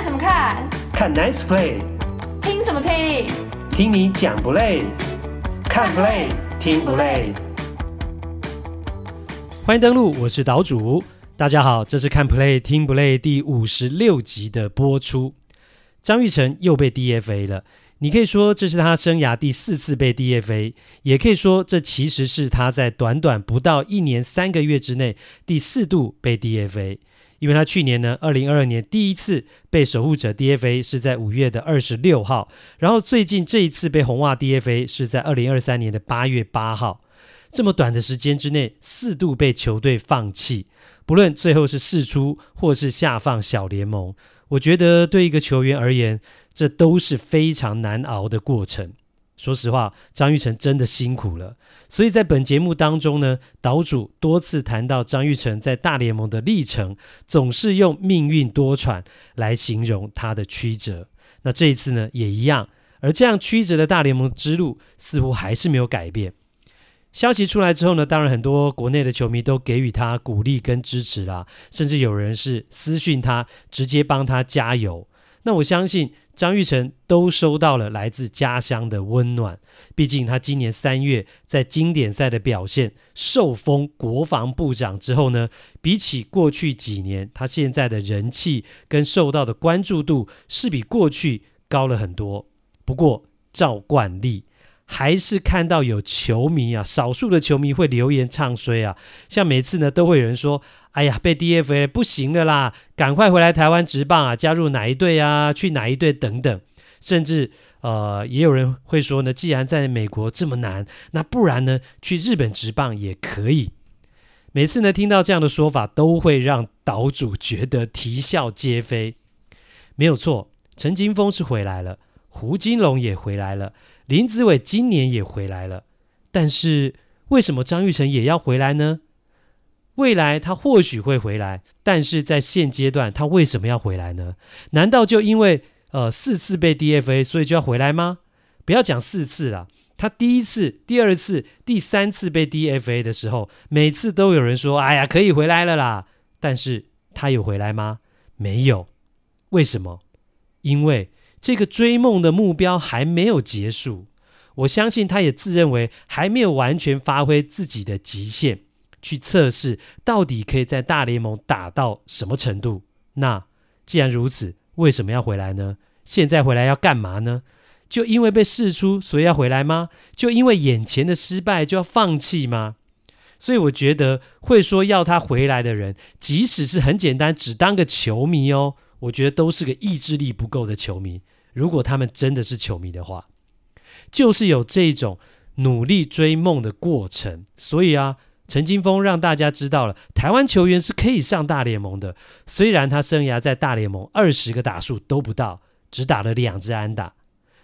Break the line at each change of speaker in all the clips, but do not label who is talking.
看什么看？
看 Nice Play。
听什么听？
听你讲不累？看 Play 听不累？欢迎登录，我是岛主。大家好，这是看 Play 听不累第五十六集的播出。张育成又被 DFA 了。你可以说这是他生涯第四次被 DFA，也可以说这其实是他在短短不到一年三个月之内第四度被 DFA。因为他去年呢，二零二二年第一次被守护者 DFA 是在五月的二十六号，然后最近这一次被红袜 DFA 是在二零二三年的八月八号。这么短的时间之内，四度被球队放弃，不论最后是释出或是下放小联盟，我觉得对一个球员而言，这都是非常难熬的过程。说实话，张玉成真的辛苦了。所以在本节目当中呢，岛主多次谈到张玉成在大联盟的历程，总是用命运多舛来形容他的曲折。那这一次呢，也一样。而这样曲折的大联盟之路，似乎还是没有改变。消息出来之后呢，当然很多国内的球迷都给予他鼓励跟支持啦，甚至有人是私讯他，直接帮他加油。那我相信张玉成都收到了来自家乡的温暖，毕竟他今年三月在经典赛的表现，受封国防部长之后呢，比起过去几年，他现在的人气跟受到的关注度是比过去高了很多。不过照惯例，还是看到有球迷啊，少数的球迷会留言唱衰啊，像每次呢都会有人说。哎呀，被 DFA 不行了啦！赶快回来台湾职棒啊，加入哪一队啊？去哪一队等等，甚至呃，也有人会说呢，既然在美国这么难，那不然呢，去日本职棒也可以。每次呢听到这样的说法，都会让岛主觉得啼笑皆非。没有错，陈金峰是回来了，胡金龙也回来了，林子伟今年也回来了，但是为什么张玉成也要回来呢？未来他或许会回来，但是在现阶段他为什么要回来呢？难道就因为呃四次被 DFA 所以就要回来吗？不要讲四次了，他第一次、第二次、第三次被 DFA 的时候，每次都有人说：“哎呀，可以回来了啦。”但是他有回来吗？没有。为什么？因为这个追梦的目标还没有结束。我相信他也自认为还没有完全发挥自己的极限。去测试到底可以在大联盟打到什么程度？那既然如此，为什么要回来呢？现在回来要干嘛呢？就因为被试出，所以要回来吗？就因为眼前的失败就要放弃吗？所以我觉得会说要他回来的人，即使是很简单，只当个球迷哦，我觉得都是个意志力不够的球迷。如果他们真的是球迷的话，就是有这种努力追梦的过程。所以啊。陈金锋让大家知道了，台湾球员是可以上大联盟的。虽然他生涯在大联盟二十个打数都不到，只打了两支安打。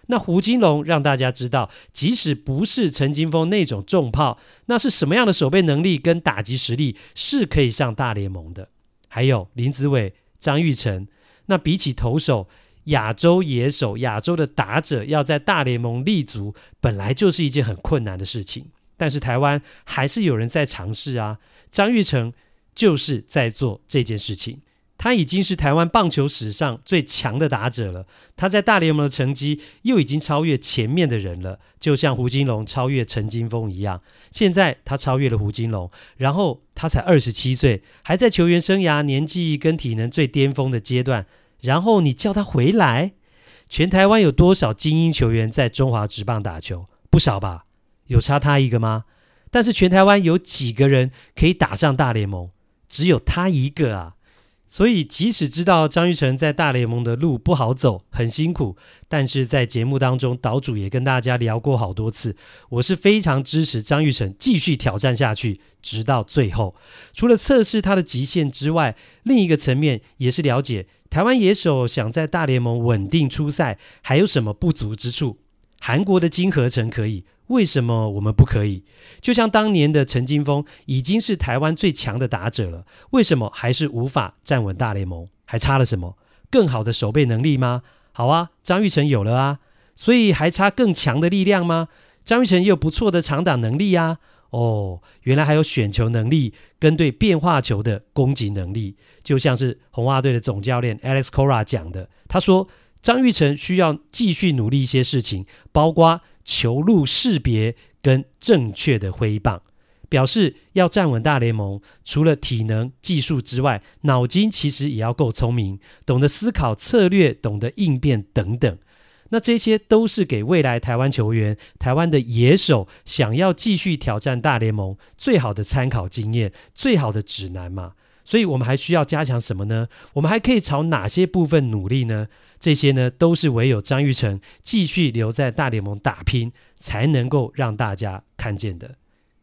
那胡金龙让大家知道，即使不是陈金锋那种重炮，那是什么样的守备能力跟打击实力是可以上大联盟的。还有林子伟、张玉成，那比起投手，亚洲野手、亚洲的打者要在大联盟立足，本来就是一件很困难的事情。但是台湾还是有人在尝试啊，张玉成就是在做这件事情。他已经是台湾棒球史上最强的打者了，他在大联盟的成绩又已经超越前面的人了，就像胡金龙超越陈金峰一样。现在他超越了胡金龙，然后他才二十七岁，还在球员生涯年纪跟体能最巅峰的阶段，然后你叫他回来？全台湾有多少精英球员在中华职棒打球？不少吧。有差他一个吗？但是全台湾有几个人可以打上大联盟？只有他一个啊！所以即使知道张玉成在大联盟的路不好走，很辛苦，但是在节目当中，岛主也跟大家聊过好多次，我是非常支持张玉成继续挑战下去，直到最后。除了测试他的极限之外，另一个层面也是了解台湾野手想在大联盟稳定出赛，还有什么不足之处？韩国的金河成可以。为什么我们不可以？就像当年的陈金锋已经是台湾最强的打者了，为什么还是无法站稳大联盟？还差了什么？更好的守备能力吗？好啊，张玉成有了啊，所以还差更强的力量吗？张玉成也有不错的长打能力啊。哦，原来还有选球能力跟对变化球的攻击能力，就像是红袜队的总教练 Alex Cora 讲的，他说张玉成需要继续努力一些事情，包括球路识别跟正确的挥棒。表示要站稳大联盟，除了体能、技术之外，脑筋其实也要够聪明，懂得思考策略，懂得应变等等。那这些都是给未来台湾球员、台湾的野手想要继续挑战大联盟最好的参考经验、最好的指南嘛。所以我们还需要加强什么呢？我们还可以朝哪些部分努力呢？这些呢，都是唯有张玉成继续留在大联盟打拼，才能够让大家看见的。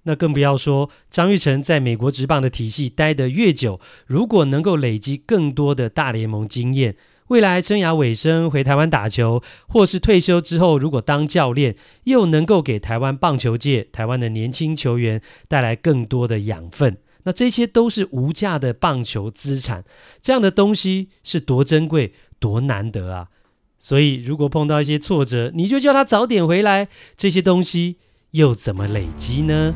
那更不要说张玉成在美国职棒的体系待得越久，如果能够累积更多的大联盟经验，未来生涯尾声回台湾打球，或是退休之后如果当教练，又能够给台湾棒球界、台湾的年轻球员带来更多的养分，那这些都是无价的棒球资产。这样的东西是多珍贵、多难得啊！所以如果碰到一些挫折，你就叫他早点回来，这些东西。又怎么累积呢？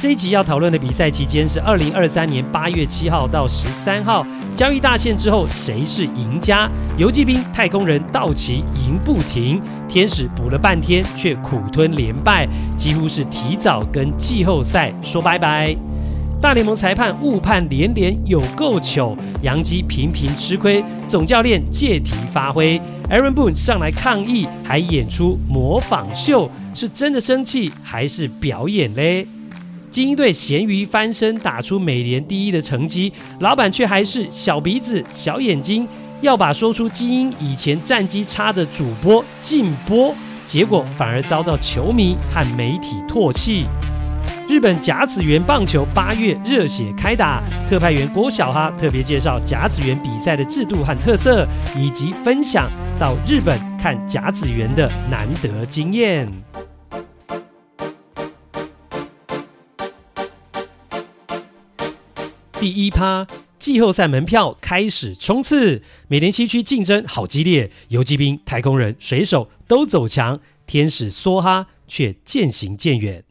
这一集要讨论的比赛期间是二零二三年八月七号到十三号，交易大限之后谁是赢家？游击兵、太空人、道奇赢不停，天使补了半天却苦吞连败，几乎是提早跟季后赛说拜拜。大联盟裁判误判连连，有够糗。洋基频频吃亏，总教练借题发挥，Aaron Boone 上来抗议，还演出模仿秀，是真的生气还是表演嘞？精英队咸鱼翻身，打出美联第一的成绩，老板却还是小鼻子小眼睛，要把说出精英以前战绩差的主播禁播，结果反而遭到球迷和媒体唾弃。日本甲子园棒球八月热血开打，特派员郭小哈特别介绍甲子园比赛的制度和特色，以及分享到日本看甲子园的难得经验。第一趴，季后赛门票开始冲刺，美联西区竞争好激烈，游骑兵、太空人、水手都走强，天使梭哈却渐行渐远。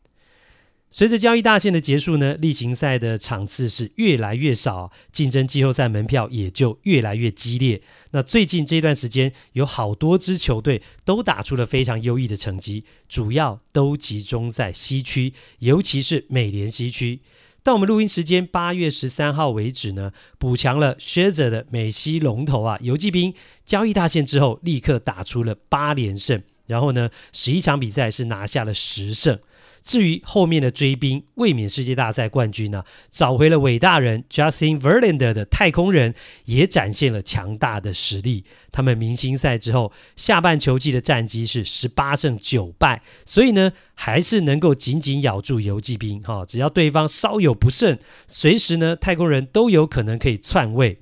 随着交易大限的结束呢，例行赛的场次是越来越少，竞争季后赛门票也就越来越激烈。那最近这段时间，有好多支球队都打出了非常优异的成绩，主要都集中在西区，尤其是美联西区。到我们录音时间八月十三号为止呢，补强了靴子的美西龙头啊，游骑兵交易大限之后立刻打出了八连胜，然后呢，十一场比赛是拿下了十胜。至于后面的追兵卫冕世界大赛冠军呢、找回了伟大人 Justin Verlander 的太空人，也展现了强大的实力。他们明星赛之后下半球季的战绩是十八胜九败，所以呢，还是能够紧紧咬住游骑兵。哈，只要对方稍有不慎，随时呢，太空人都有可能可以篡位。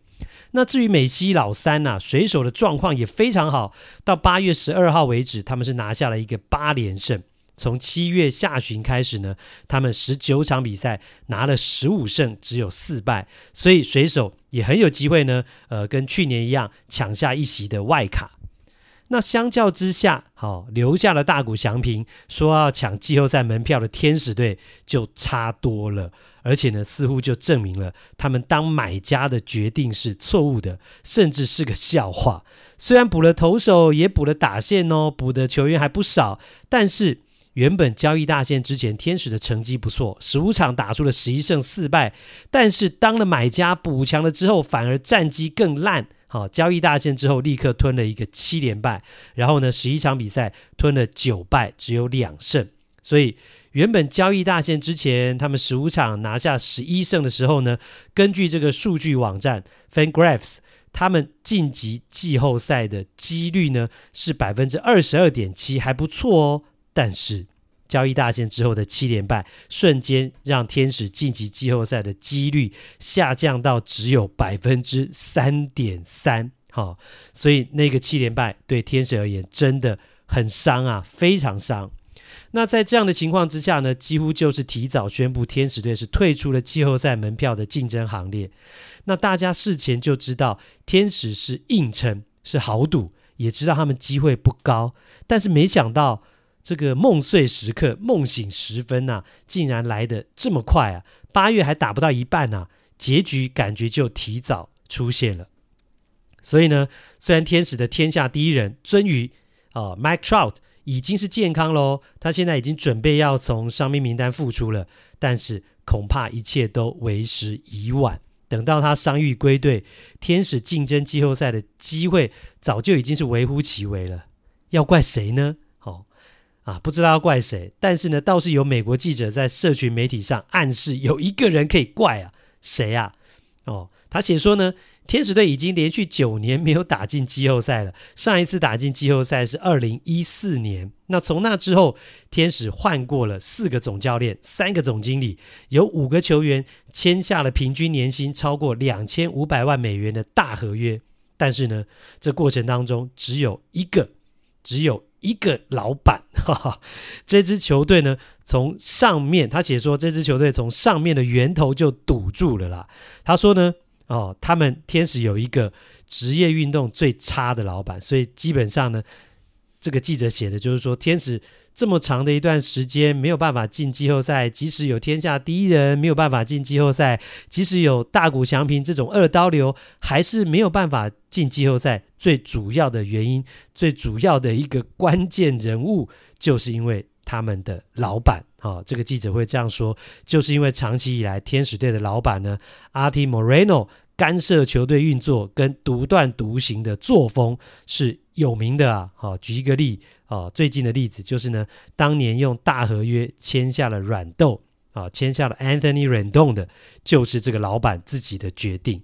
那至于美西老三呐、水手的状况也非常好，到八月十二号为止，他们是拿下了一个八连胜。从七月下旬开始呢，他们十九场比赛拿了十五胜，只有四败，所以水手也很有机会呢。呃，跟去年一样抢下一席的外卡。那相较之下，好、哦、留下了大谷翔平说要抢季后赛门票的天使队就差多了，而且呢，似乎就证明了他们当买家的决定是错误的，甚至是个笑话。虽然补了投手，也补了打线哦，补的球员还不少，但是。原本交易大线之前，天使的成绩不错，十五场打出了十一胜四败。但是当了买家补强了之后，反而战绩更烂。好，交易大限之后立刻吞了一个七连败，然后呢，十一场比赛吞了九败，只有两胜。所以原本交易大限之前，他们十五场拿下十一胜的时候呢，根据这个数据网站 FanGraphs，他们晋级季后赛的几率呢是百分之二十二点七，还不错哦。但是交易大限之后的七连败，瞬间让天使晋级季后赛的几率下降到只有百分之三点三。好，所以那个七连败对天使而言真的很伤啊，非常伤。那在这样的情况之下呢，几乎就是提早宣布天使队是退出了季后赛门票的竞争行列。那大家事前就知道天使是硬撑，是豪赌，也知道他们机会不高，但是没想到。这个梦碎时刻、梦醒时分呐、竟然来得这么快啊！八月还打不到一半呐、结局感觉就提早出现了。所以呢，虽然天使的天下第一人鱒鱼啊，Mike Trout 已经是健康喽，他现在已经准备要从伤兵名单复出了，但是恐怕一切都为时已晚。等到他伤愈归队，天使竞争季后赛的机会早就已经是微乎其微了。要怪谁呢？啊，不知道要怪谁，但是呢，倒是有美国记者在社群媒体上暗示有一个人可以怪啊，谁啊？哦，他写说呢。天使队已经连续九年没有打进季后赛了。上一次打进季后赛是二零一四年。那从那之后，天使换过了四个总教练、三个总经理，有五个球员签下了平均年薪超过两千五百万美元的大合约。但是呢，这过程当中只有一个，只有一个老板。哈哈，这支球队呢，从上面他写说，这支球队从上面的源头就堵住了啦。他说呢。哦，他们天使有一个职业运动最差的老板，所以基本上呢，这个记者写的就是说，天使这么长的一段时间没有办法进季后赛，即使有天下第一人没有办法进季后赛，即使有大谷翔平这种二刀流，还是没有办法进季后赛。最主要的原因，最主要的一个关键人物，就是因为他们的老板。哦，这个记者会这样说，就是因为长期以来天使队的老板呢，Arte Moreno 干涉球队运作跟独断独行的作风是有名的啊。好，举一个例，啊，最近的例子就是呢，当年用大合约签下了软豆啊，签下了 Anthony Rendon 的，就是这个老板自己的决定。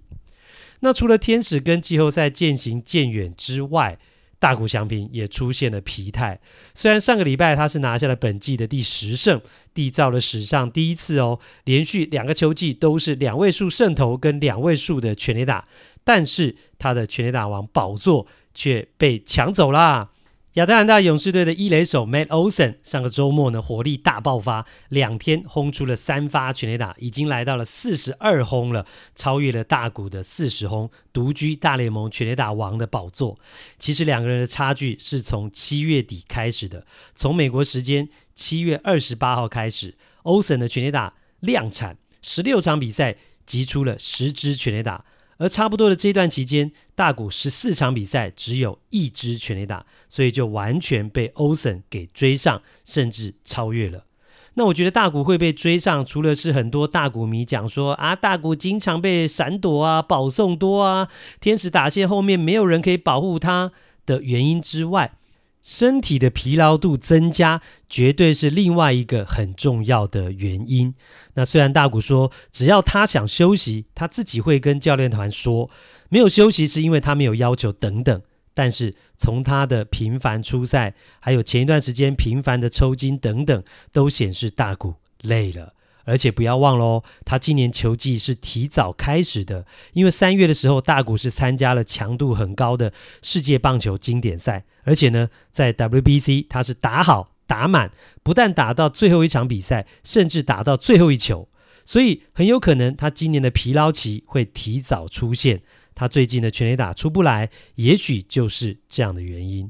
那除了天使跟季后赛渐行渐远之外，大谷翔平也出现了疲态，虽然上个礼拜他是拿下了本季的第十胜，缔造了史上第一次哦，连续两个球季都是两位数胜投跟两位数的全垒打，但是他的全垒打王宝座却被抢走了。亚特兰大勇士队的一垒手 Matt Olson 上个周末呢，火力大爆发，两天轰出了三发全垒打，已经来到了四十二轰了，超越了大谷的四十轰，独居大联盟全垒打王的宝座。其实两个人的差距是从七月底开始的，从美国时间七月二十八号开始，Olson 的全垒打量产，十六场比赛击出了十支全垒打。而差不多的这段期间，大谷十四场比赛只有一支全垒打，所以就完全被 Olson 给追上，甚至超越了。那我觉得大谷会被追上，除了是很多大谷迷讲说啊，大谷经常被闪躲啊、保送多啊，天使打线后面没有人可以保护他的原因之外。身体的疲劳度增加，绝对是另外一个很重要的原因。那虽然大谷说，只要他想休息，他自己会跟教练团说，没有休息是因为他没有要求等等。但是从他的频繁出赛，还有前一段时间频繁的抽筋等等，都显示大谷累了。而且不要忘了哦，他今年球季是提早开始的，因为三月的时候，大谷是参加了强度很高的世界棒球经典赛，而且呢，在 WBC 他是打好打满，不但打到最后一场比赛，甚至打到最后一球，所以很有可能他今年的疲劳期会提早出现。他最近的全垒打出不来，也许就是这样的原因。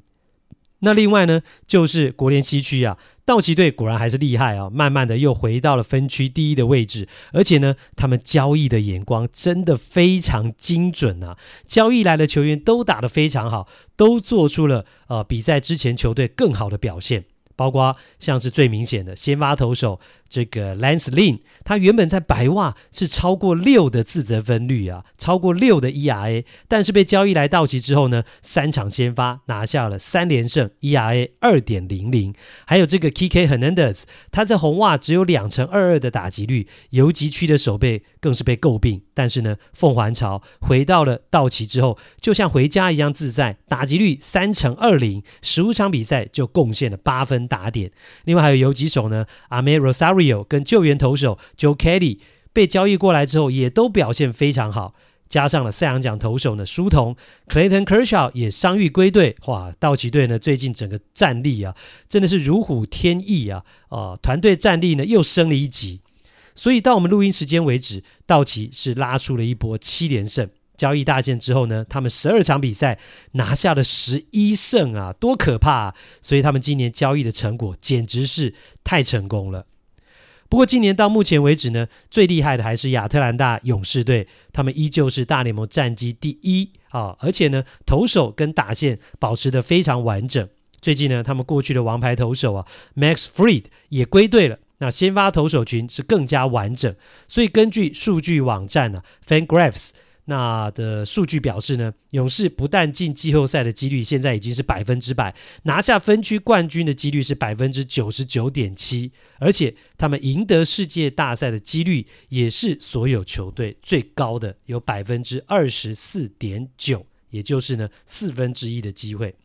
那另外呢，就是国联西区啊。道奇队果然还是厉害啊、慢慢的又回到了分区第一的位置，而且呢，他们交易的眼光真的非常精准啊，交易来的球员都打得非常好，都做出了呃比在之前球队更好的表现。包括像是最明显的先发投手这个 Lance Lynn，他原本在白袜是超过六的自责分率啊，超过六的 ERA，但是被交易来道奇之后呢，三场先发拿下了三连胜，ERA 二点零零。还有这个 Kike Hernandez，他在红袜只有两成二二的打击率，游击区的守备更是被诟病。但是呢，凤还巢回到了道奇之后，就像回家一样自在，打击率三成二零，十五场比赛就贡献了八分。打点，另外还有游击手呢，Amed Rosario 跟救援投手 Joe Kelly 被交易过来之后，也都表现非常好。加上了赛扬奖投手呢，书童 Clayton Kershaw 也伤愈归队。哇，道奇队呢最近整个战力啊，真的是如虎添翼啊！啊，团队战力呢又升了一级。所以到我们录音时间为止，道奇是拉出了一波七连胜。交易大限之后呢，他们十二场比赛拿下了十一胜啊，多可怕啊！所以他们今年交易的成果简直是太成功了。不过今年到目前为止呢，最厉害的还是亚特兰大勇士队，他们依旧是大联盟战绩第一啊，而且呢，投手跟打线保持得非常完整。最近呢，他们过去的王牌投手啊，Max Freed 也归队了。那先发投手群是更加完整，所以根据数据网站呢、啊、，FanGraphs 那的数据表示呢，勇士不但进季后赛的几率现在已经是百分之百，拿下分区冠军的几率是百分之九十九点七，而且他们赢得世界大赛的几率也是所有球队最高的，有百分之二十四点九，也就是呢四分之一的机会。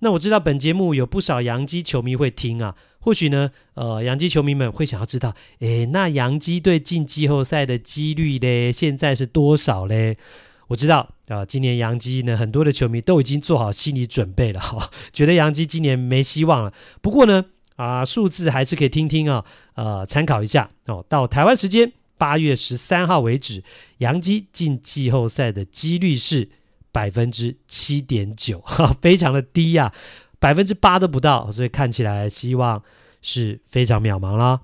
那我知道本节目有不少洋基球迷会听啊，或许呢，呃，洋基球迷们会想要知道，诶，那洋基队进季后赛的几率嘞，现在是多少嘞？我知道啊，呃，今年洋基呢，很多的球迷都已经做好心理准备了，哈，觉得洋基今年没希望了。不过呢，啊，数字还是可以听听啊，呃，参考一下哦。到台湾时间八月十三号为止，洋基进季后赛的几率是。百分之七点九，非常的低呀，啊，百分之八都不到，所以看起来希望是非常渺茫啦。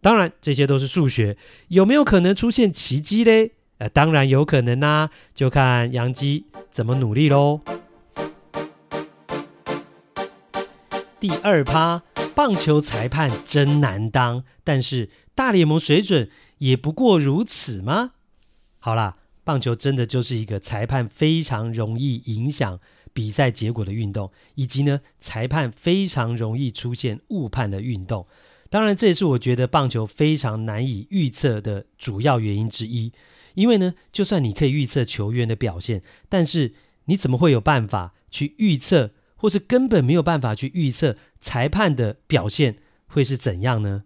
当然，这些都是数学，有没有可能出现奇迹嘞？呃，当然有可能呐，啊，就看杨基怎么努力喽。第二趴，棒球裁判真难当，但是大联盟水准也不过如此吗？好啦。棒球真的就是一个裁判非常容易影响比赛结果的运动，以及呢，裁判非常容易出现误判的运动。当然，这也是我觉得棒球非常难以预测的主要原因之一。因为呢，就算你可以预测球员的表现，但是你怎么会有办法去预测，或是根本没有办法去预测裁判的表现会是怎样呢？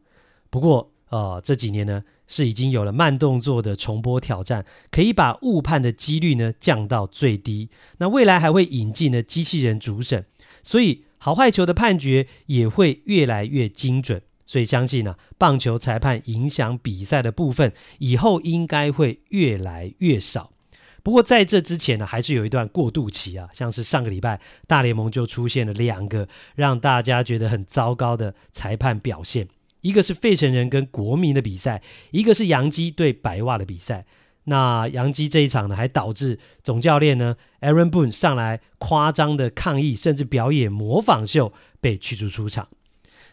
不过，呃，这几年呢，是已经有了慢动作的重播挑战，可以把误判的几率呢降到最低。那未来还会引进呢机器人主审，所以好坏球的判决也会越来越精准。所以相信呢、棒球裁判影响比赛的部分以后应该会越来越少。不过在这之前呢，还是有一段过渡期啊，像是上个礼拜大联盟就出现了两个让大家觉得很糟糕的裁判表现。一个是费城人跟国民的比赛，一个是洋基对白袜的比赛。那洋基这一场呢，还导致总教练呢 Aaron Boone 上来夸张的抗议，甚至表演模仿秀，被驱逐出场。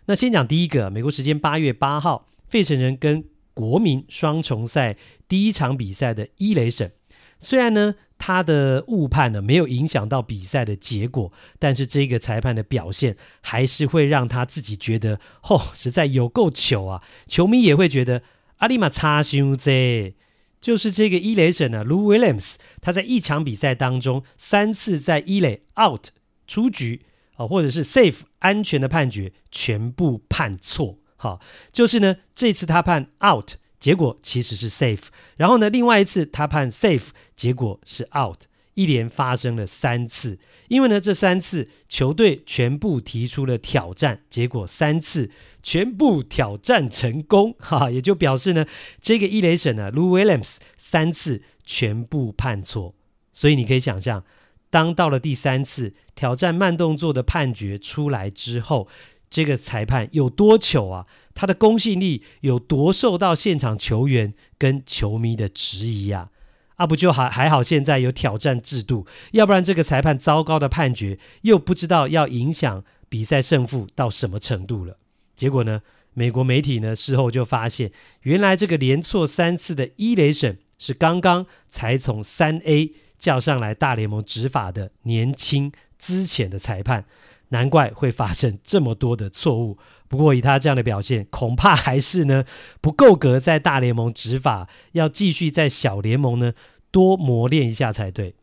那先讲第一个，美国时间八月八号，费城人跟国民双重赛第一场比赛的一垒审，虽然呢。他的误判呢，没有影响到比赛的结果，但是这个裁判的表现还是会让他自己觉得，吼、哦，实在有够糗啊！球迷也会觉得，阿里玛差伤济，就是这个一雷神呢，Lou Williams，他在一场比赛当中三次在一雷 out 出局啊，或者是 safe 安全的判决全部判错，好，就是呢，这次他判 out。结果其实是 safe，然后呢，另外一次他判 safe，结果是 out，一连发生了三次。因为呢，这三次球队全部提出了挑战，结果三次全部挑战成功，哈，也就表示呢，这个一垒审呢，Lou Williams 三次全部判错。所以你可以想象，当到了第三次挑战慢动作的判决出来之后，这个裁判有多糗啊？他的公信力有多受到现场球员跟球迷的质疑啊？啊，不就还还好，现在有挑战制度，要不然这个裁判糟糕的判决又不知道要影响比赛胜负到什么程度了。结果呢，美国媒体呢事后就发现，原来这个连错三次的一垒审是刚刚才从三 A 叫上来大联盟执法的年轻资浅的裁判。难怪会发生这么多的错误。不过以他这样的表现，恐怕还是呢不够格在大联盟执法，要继续在小联盟呢多磨练一下才对。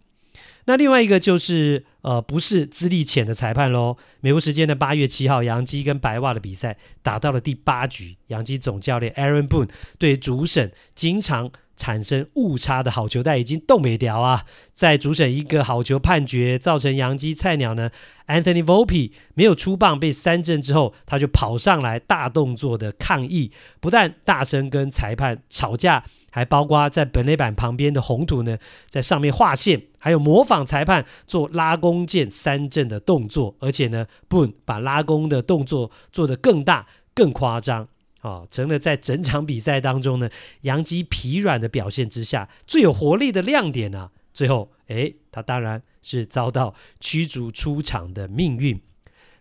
那另外一个就是呃不是资历浅的裁判喽。美国时间的八月七号，杨基跟白袜的比赛打到了第八局，杨基总教练 Aaron Boone 对主审经常产生误差的好球带已经冻没掉啊！在主审一个好球判决，造成洋基菜鸟呢 Anthony Volpe 没有出棒被三振之后，他就跑上来大动作的抗议，不但大声跟裁判吵架，还包括在本垒板旁边的红土呢，在上面画线，还有模仿裁判做拉弓箭三振的动作，而且呢，Boone 把拉弓的动作做得更大、更夸张，啊、哦，成了在整场比赛当中呢，杨基疲软的表现之下最有活力的亮点啊。最后，诶，他当然是遭到驱逐出场的命运。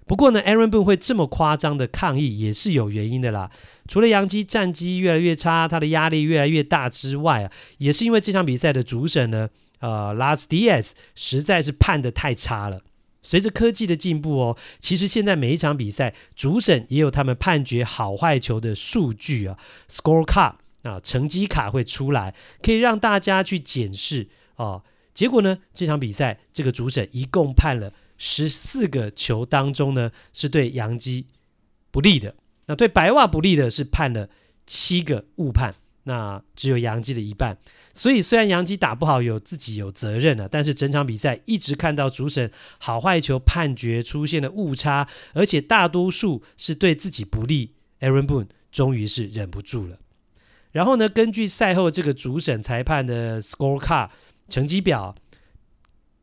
不过呢，Aaron Boone 会这么夸张的抗议也是有原因的啦。除了杨基战绩越来越差，他的压力越来越大之外啊，也是因为这场比赛的主审呢，呃，Las Diaz 实在是判的太差了。随着科技的进步哦，其实现在每一场比赛主审也有他们判决好坏球的数据啊，Score Card 啊，成绩卡会出来，可以让大家去检视哦。结果呢，这场比赛这个主审一共判了。十四个球当中呢，是对洋基不利的。那对白袜不利的是判了七个误判，那只有杨基的一半。所以虽然杨基打不好，有自己有责任了，但是整场比赛一直看到主审好坏球判决出现了误差，而且大多数是对自己不利。Aaron Boone 终于是忍不住了。然后呢，根据赛后这个主审裁判的 Score Card 成绩表。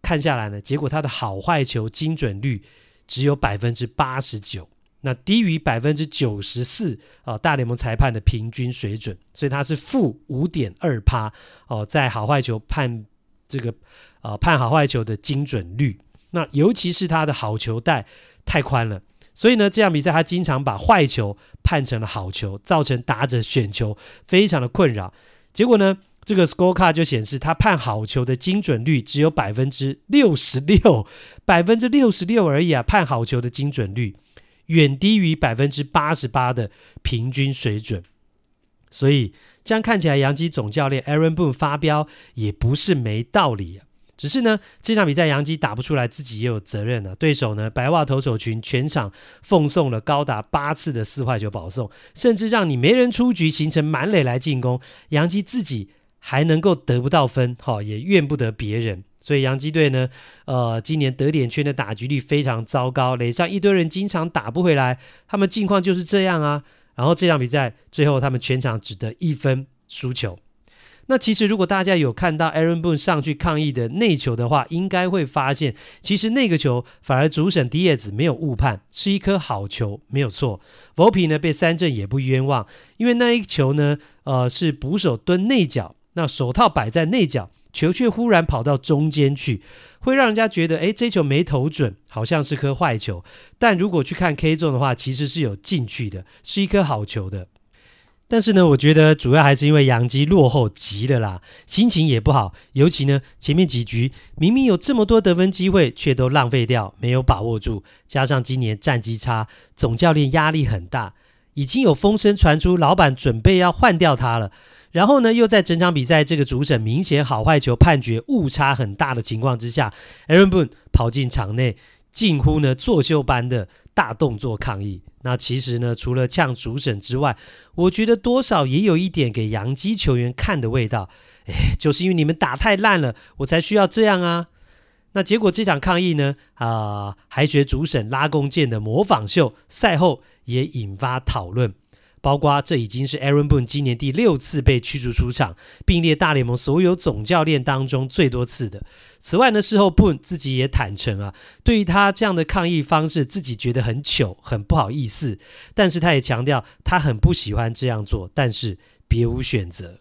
看下来呢，结果他的好坏球精准率只有百分之八十九，那低于百分之九十四啊，大联盟裁判的平均水准，所以他是负五点二趴哦，在好坏球判这个啊判好坏球的精准率，那尤其是他的好球带太宽了，所以呢，这样比赛他经常把坏球判成了好球，造成打者选球非常的困扰，结果呢，这个 scorecard 就显示他判好球的精准率只有百分之六十六，百分之六十六而已啊！判好球的精准率远低于百分之八十八的平均水准，所以这样看起来，洋基总教练 Aaron Boone 发飙也不是没道理啊。只是呢，这场比赛洋基打不出来，自己也有责任啊。对手呢，白袜投手群全场奉送了高达八次的四坏球保送，甚至让你没人出局，形成满垒来进攻，洋基自己。还能够得不到分，好，也怨不得别人。所以洋基队呢，呃，今年得点圈的打击率非常糟糕，垒上一堆人经常打不回来，他们近况就是这样啊。然后这场比赛最后他们全场只得一分输球。那其实如果大家有看到 Aaron Boone 上去抗议的内球的话，应该会发现，其实那个球反而主审 Diaz 没有误判，是一颗好球，没有错。Volpi 呢被三振也不冤枉，因为那一球呢，呃，是捕手蹲内角。那手套摆在内角，球却忽然跑到中间去，会让人家觉得，诶，这球没投准，好像是颗坏球。但如果去看 K 中的话，其实是有进去的，是一颗好球的。但是呢，我觉得主要还是因为杨基落后急了啦，心情也不好。尤其呢，前面几局明明有这么多得分机会，却都浪费掉，没有把握住。加上今年战绩差，总教练压力很大，已经有风声传出，老板准备要换掉他了。然后呢，又在整场比赛这个主审明显好坏球判决误差很大的情况之下，Aaron Boone 跑进场内，近乎呢作秀般的大动作抗议。那其实呢，除了呛主审之外，我觉得多少也有一点给洋基球员看的味道。哎，就是因为你们打太烂了，我才需要这样啊。那结果这场抗议呢，啊、还学主审拉弓箭的模仿秀，赛后也引发讨论。包括这已经是 Aaron Boone 今年第六次被驱逐出场，并列大联盟所有总教练当中最多次的。此外呢，事后 Boone 自己也坦诚啊，对于他这样的抗议方式，自己觉得很糗，很不好意思。但是他也强调，他很不喜欢这样做，但是别无选择。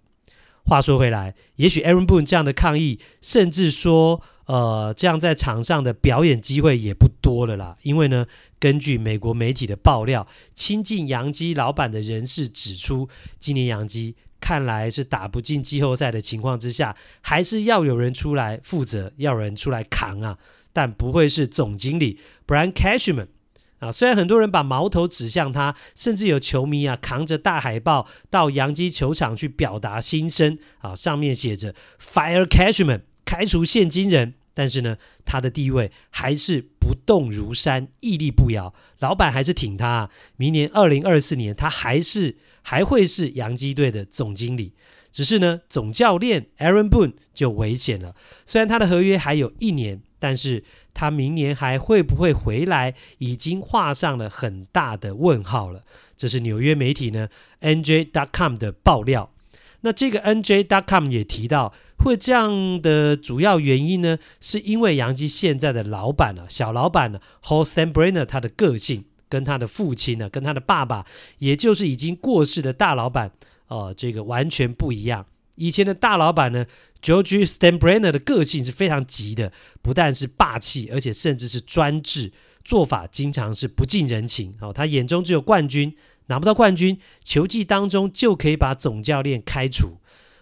话说回来，也许 Aaron Boone 这样的抗议，甚至说，呃，这样在场上的表演机会也不多了啦。因为呢，根据美国媒体的爆料，亲近洋基老板的人士指出，今年洋基看来是打不进季后赛的情况之下，还是要有人出来负责，要有人出来扛啊，但不会是总经理 Brian Cashman。啊，虽然很多人把矛头指向他，甚至有球迷啊扛着大海报到洋基球场去表达心声啊，上面写着 “Fire Cashman”，开除现金人。但是呢，他的地位还是不动如山，屹立不摇。老板还是挺他。明年二零二四年，他还是还会是洋基队的总经理。只是呢，总教练 Aaron Boone 就危险了。虽然他的合约还有一年，但是他明年还会不会回来，已经画上了很大的问号了。这是纽约媒体呢 NJ.com 的爆料。那这个 NJ.com 也提到，会这样的主要原因呢，是因为杨基现在的老板呢、啊，小老板呢 Hal Steinbrenner 他的个性跟他的父亲呢，跟他的爸爸，也就是已经过世的大老板，哦、这个完全不一样。以前的大老板呢，George s t e n b r e n n e r 的个性是非常急的，不但是霸气，而且甚至是专制，做法经常是不近人情。哦，他眼中只有冠军。拿不到冠军，球技当中就可以把总教练开除，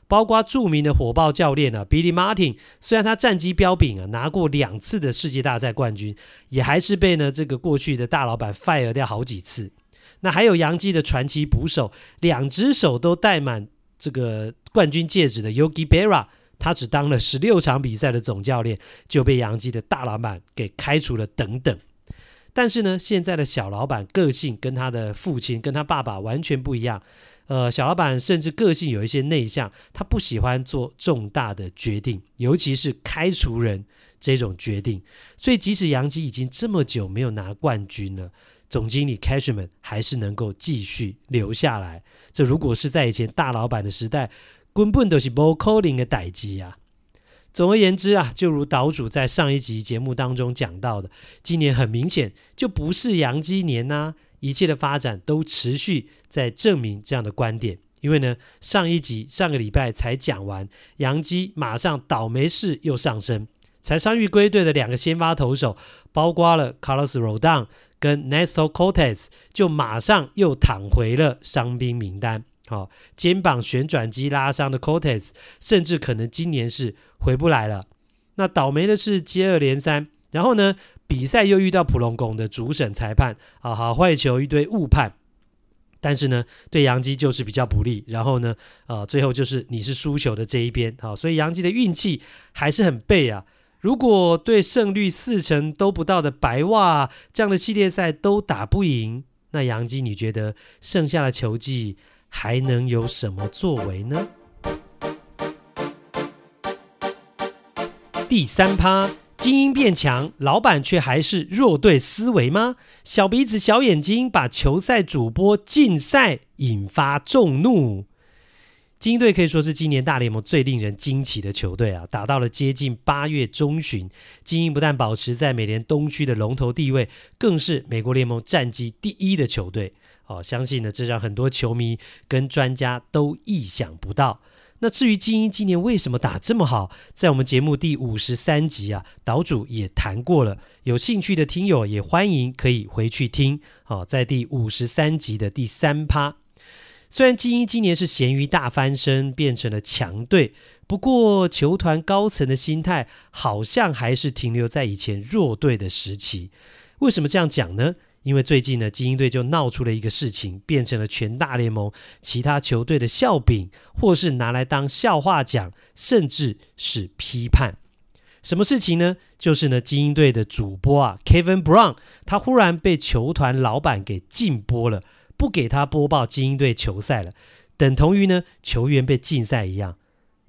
包括著名的火爆教练啊，Billy Martin，虽然他战绩彪炳啊，拿过两次的世界大赛冠军，也还是被呢这个过去的大老板 fire 掉好几次。那还有洋基的传奇捕手，两只手都戴满这个冠军戒指的 Yogi Berra，他只当了十六场比赛的总教练，就被洋基的大老板给开除了，等等。但是呢，现在的小老板个性跟他的父亲、跟他爸爸完全不一样。呃，小老板甚至个性有一些内向，他不喜欢做重大的决定，尤其是开除人这种决定。所以，即使杨基已经这么久没有拿冠军了，总经理 Cashman 还是能够继续留下来。这如果是在以前大老板的时代，根本都是不 calling 的代机啊。总而言之啊，就如岛主在上一集节目当中讲到的，今年很明显就不是洋基年呐、一切的发展都持续在证明这样的观点。因为呢，上一集上个礼拜才讲完，洋基马上倒霉事又上升，才伤愈归队的两个先发投手，包括了 Carlos Rodon 跟 Nestor Cortes，就马上又躺回了伤兵名单。好、肩膀旋转肌拉伤的 Cortes，甚至可能今年是回不来了。那倒霉的是接二连三，然后呢，比赛又遇到普隆拱的主审裁判，啊，好坏球一堆误判，但是呢，对杨基就是比较不利。然后呢，啊，最后就是你是输球的这一边，好、啊，所以杨基的运气还是很背啊。如果对胜率四成都不到的白袜这样的系列赛都打不赢，那杨基你觉得剩下的球技？还能有什么作为呢？第三趴，精英变强，老板却还是弱队思维吗？小鼻子小眼睛把球赛主播禁赛，引发众怒。精英队可以说是今年大联盟最令人惊奇的球队啊！打到了接近八月中旬，精英不但保持在美联东区的龙头地位，更是美国联盟战绩第一的球队。哦，相信呢，这让很多球迷跟专家都意想不到。那至于精英今年为什么打这么好，在我们节目第五十三集啊，岛主也谈过了。有兴趣的听友也欢迎可以回去听。哦，在第五十三集的第三趴，虽然精英今年是咸鱼大翻身，变成了强队，不过球团高层的心态好像还是停留在以前弱队的时期。为什么这样讲呢？因为最近呢，精英队就闹出了一个事情，变成了全大联盟其他球队的笑柄，或是拿来当笑话讲，甚至是批判。什么事情呢？就是呢，精英队的主播啊，Kevin Brown，他忽然被球团老板给禁播了，不给他播报精英队球赛了，等同于呢球员被禁赛一样。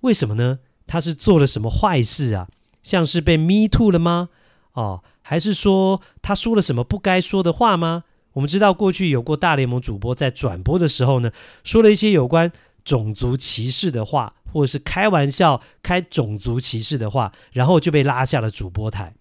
为什么呢？他是做了什么坏事啊？像是被 Me Too 了吗？哦。还是说他说了什么不该说的话吗？我们知道过去有过大联盟主播在转播的时候呢，说了一些有关种族歧视的话，或者是开玩笑开种族歧视的话，然后就被拉下了主播台。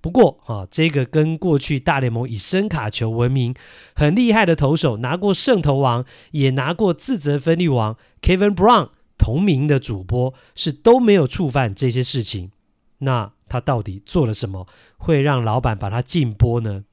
不过啊，这个跟过去大联盟以声卡球闻名、很厉害的投手拿过胜投王，也拿过自责分率王 Kevin Brown 同名的主播是都没有触犯这些事情。那他到底做了什么，会让老板把他禁播呢？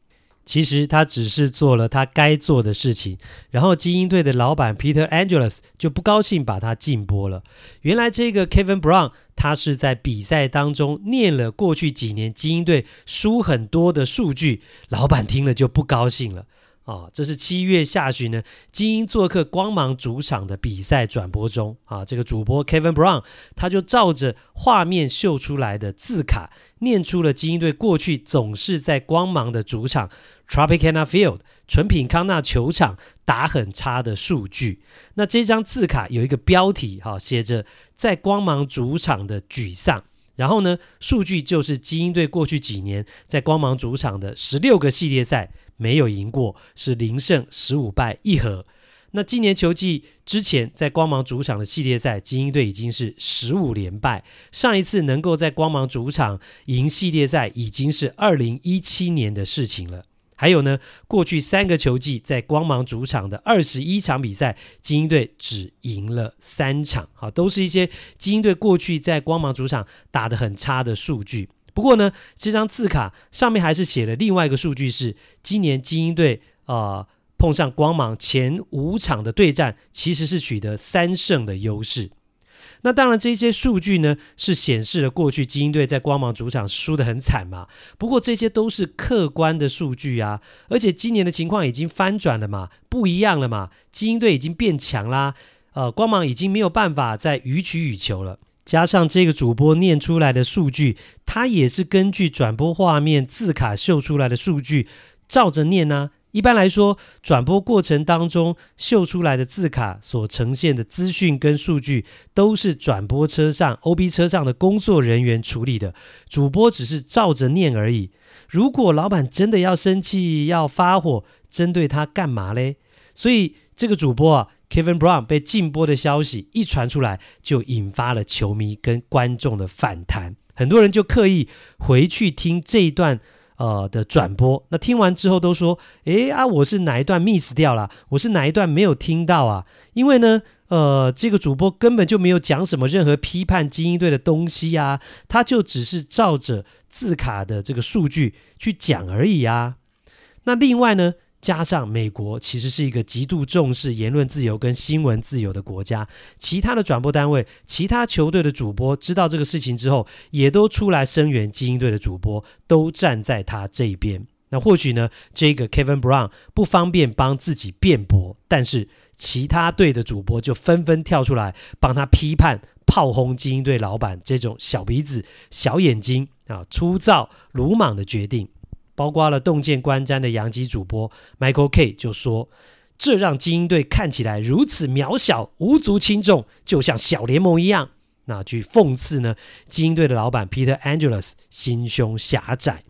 其实他只是做了他该做的事情，然后精英队的老板 Peter Angelus 就不高兴把他禁播了。原来这个 Kevin Brown 他是在比赛当中念了过去几年精英队输很多的数据，老板听了就不高兴了。啊、这是七月下旬呢，精英做客光芒主场的比赛转播中啊，这个主播 Kevin Brown 他就照着画面秀出来的字卡，念出了精英队过去总是在光芒的主场 Tropicana Field 纯品康纳球场打很差的数据。那这张字卡有一个标题哈、写着在光芒主场的沮丧。然后呢，数据就是精英队过去几年在光芒主场的十六个系列赛。没有赢过，是零胜十五败一和。那今年球季之前在光芒主场的系列赛，精英队已经是十五连败。上一次能够在光芒主场赢系列赛，已经是二零一七年的事情了。还有呢，过去三个球季在光芒主场的二十一场比赛，精英队只赢了三场，好，都是一些精英队过去在光芒主场打得很差的数据。不过呢，这张字卡上面还是写了另外一个数据是，今年精英队呃。碰上光芒前五场的对战，其实是取得三胜的优势。那当然，这些数据呢是显示了过去金莺队在光芒主场输得很惨嘛。不过这些都是客观的数据啊，而且今年的情况已经翻转了嘛，不一样了嘛。金莺队已经变强啦，呃，光芒已经没有办法再予取予求了。加上这个主播念出来的数据，他也是根据转播画面字卡秀出来的数据照着念呢、啊。一般来说，转播过程当中秀出来的字卡所呈现的资讯跟数据，都是转播车上 OB 车上的工作人员处理的，主播只是照着念而已。如果老板真的要生气、要发火，针对他干嘛嘞？所以这个主播啊，Kevin Brown 被禁播的消息一传出来，就引发了球迷跟观众的反弹，很多人就刻意回去听这一段。呃的转播，那听完之后都说，诶啊，我是哪一段 miss 掉了？我是哪一段没有听到啊？因为呢，呃，这个主播根本就没有讲什么任何批判精英队的东西啊，他就只是照着字卡的这个数据去讲而已啊。那另外呢？加上美国其实是一个极度重视言论自由跟新闻自由的国家，其他的转播单位、其他球队的主播知道这个事情之后，也都出来声援精英队的主播，都站在他这一边。那或许呢，这个 Kevin Brown 不方便帮自己辩驳，但是其他队的主播就纷纷跳出来帮他批判、炮轰精英队老板这种小鼻子、小眼睛啊、粗糙、鲁莽的决定。包括了洞见观瞻的洋基主播 Michael K 就说：“这让精英队看起来如此渺小、无足轻重，就像小联盟一样。”那去讽刺呢，精英队的老板 Peter Angelus 心胸狭窄。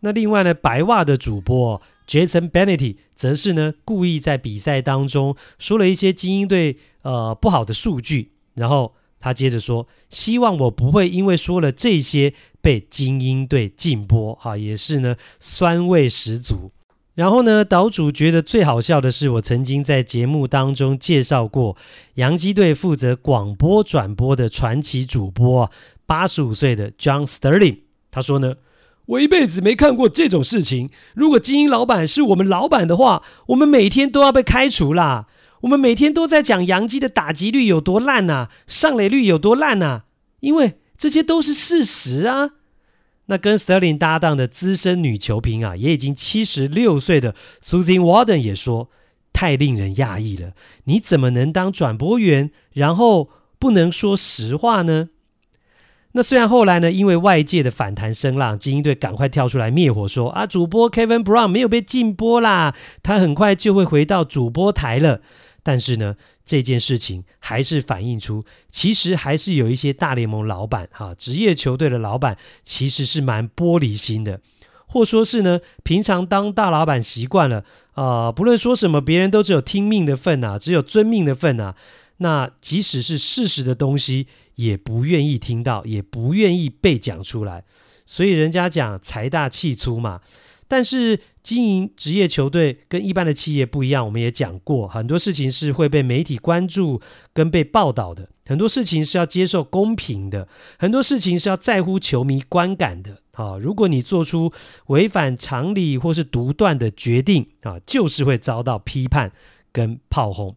那另外呢，白袜的主播 Jason Benetti 则是呢故意在比赛当中说了一些精英队呃不好的数据，然后他接着说：“希望我不会因为说了这些。”被精英队禁播，哈，也是呢，酸味十足。然后呢，岛主觉得最好笑的是，我曾经在节目当中介绍过，洋基队负责广播转播的传奇主播，八十五岁的 John Sterling。他说呢，我一辈子没看过这种事情。如果精英老板是我们老板的话，我们每天都要被开除啦。我们每天都在讲洋基的打击率有多烂呐，上垒率有多烂呐，因为。这些都是事实啊！那跟 Sterling 搭档的资深女球评啊，也已经七十六岁的 Susan Warden 也说，太令人讶异了。你怎么能当转播员，然后不能说实话呢？那虽然后来呢，因为外界的反弹声浪，精英队赶快跳出来灭火说，说啊，主播 Kevin Brown 没有被禁播啦，他很快就会回到主播台了。但是呢，这件事情还是反映出，其实还是有一些大联盟老板哈，职业球队的老板其实是蛮玻璃心的，或说是呢，平常当大老板习惯了，呃，不论说什么，别人都只有听命的份呐，只有遵命的份呐。那即使是事实的东西，也不愿意听到，也不愿意被讲出来。所以人家讲财大气粗嘛。但是经营职业球队跟一般的企业不一样，我们也讲过，很多事情是会被媒体关注跟被报道的，很多事情是要接受公平的，很多事情是要在乎球迷观感的。啊，如果你做出违反常理或是独断的决定啊，就是会遭到批判跟炮轰。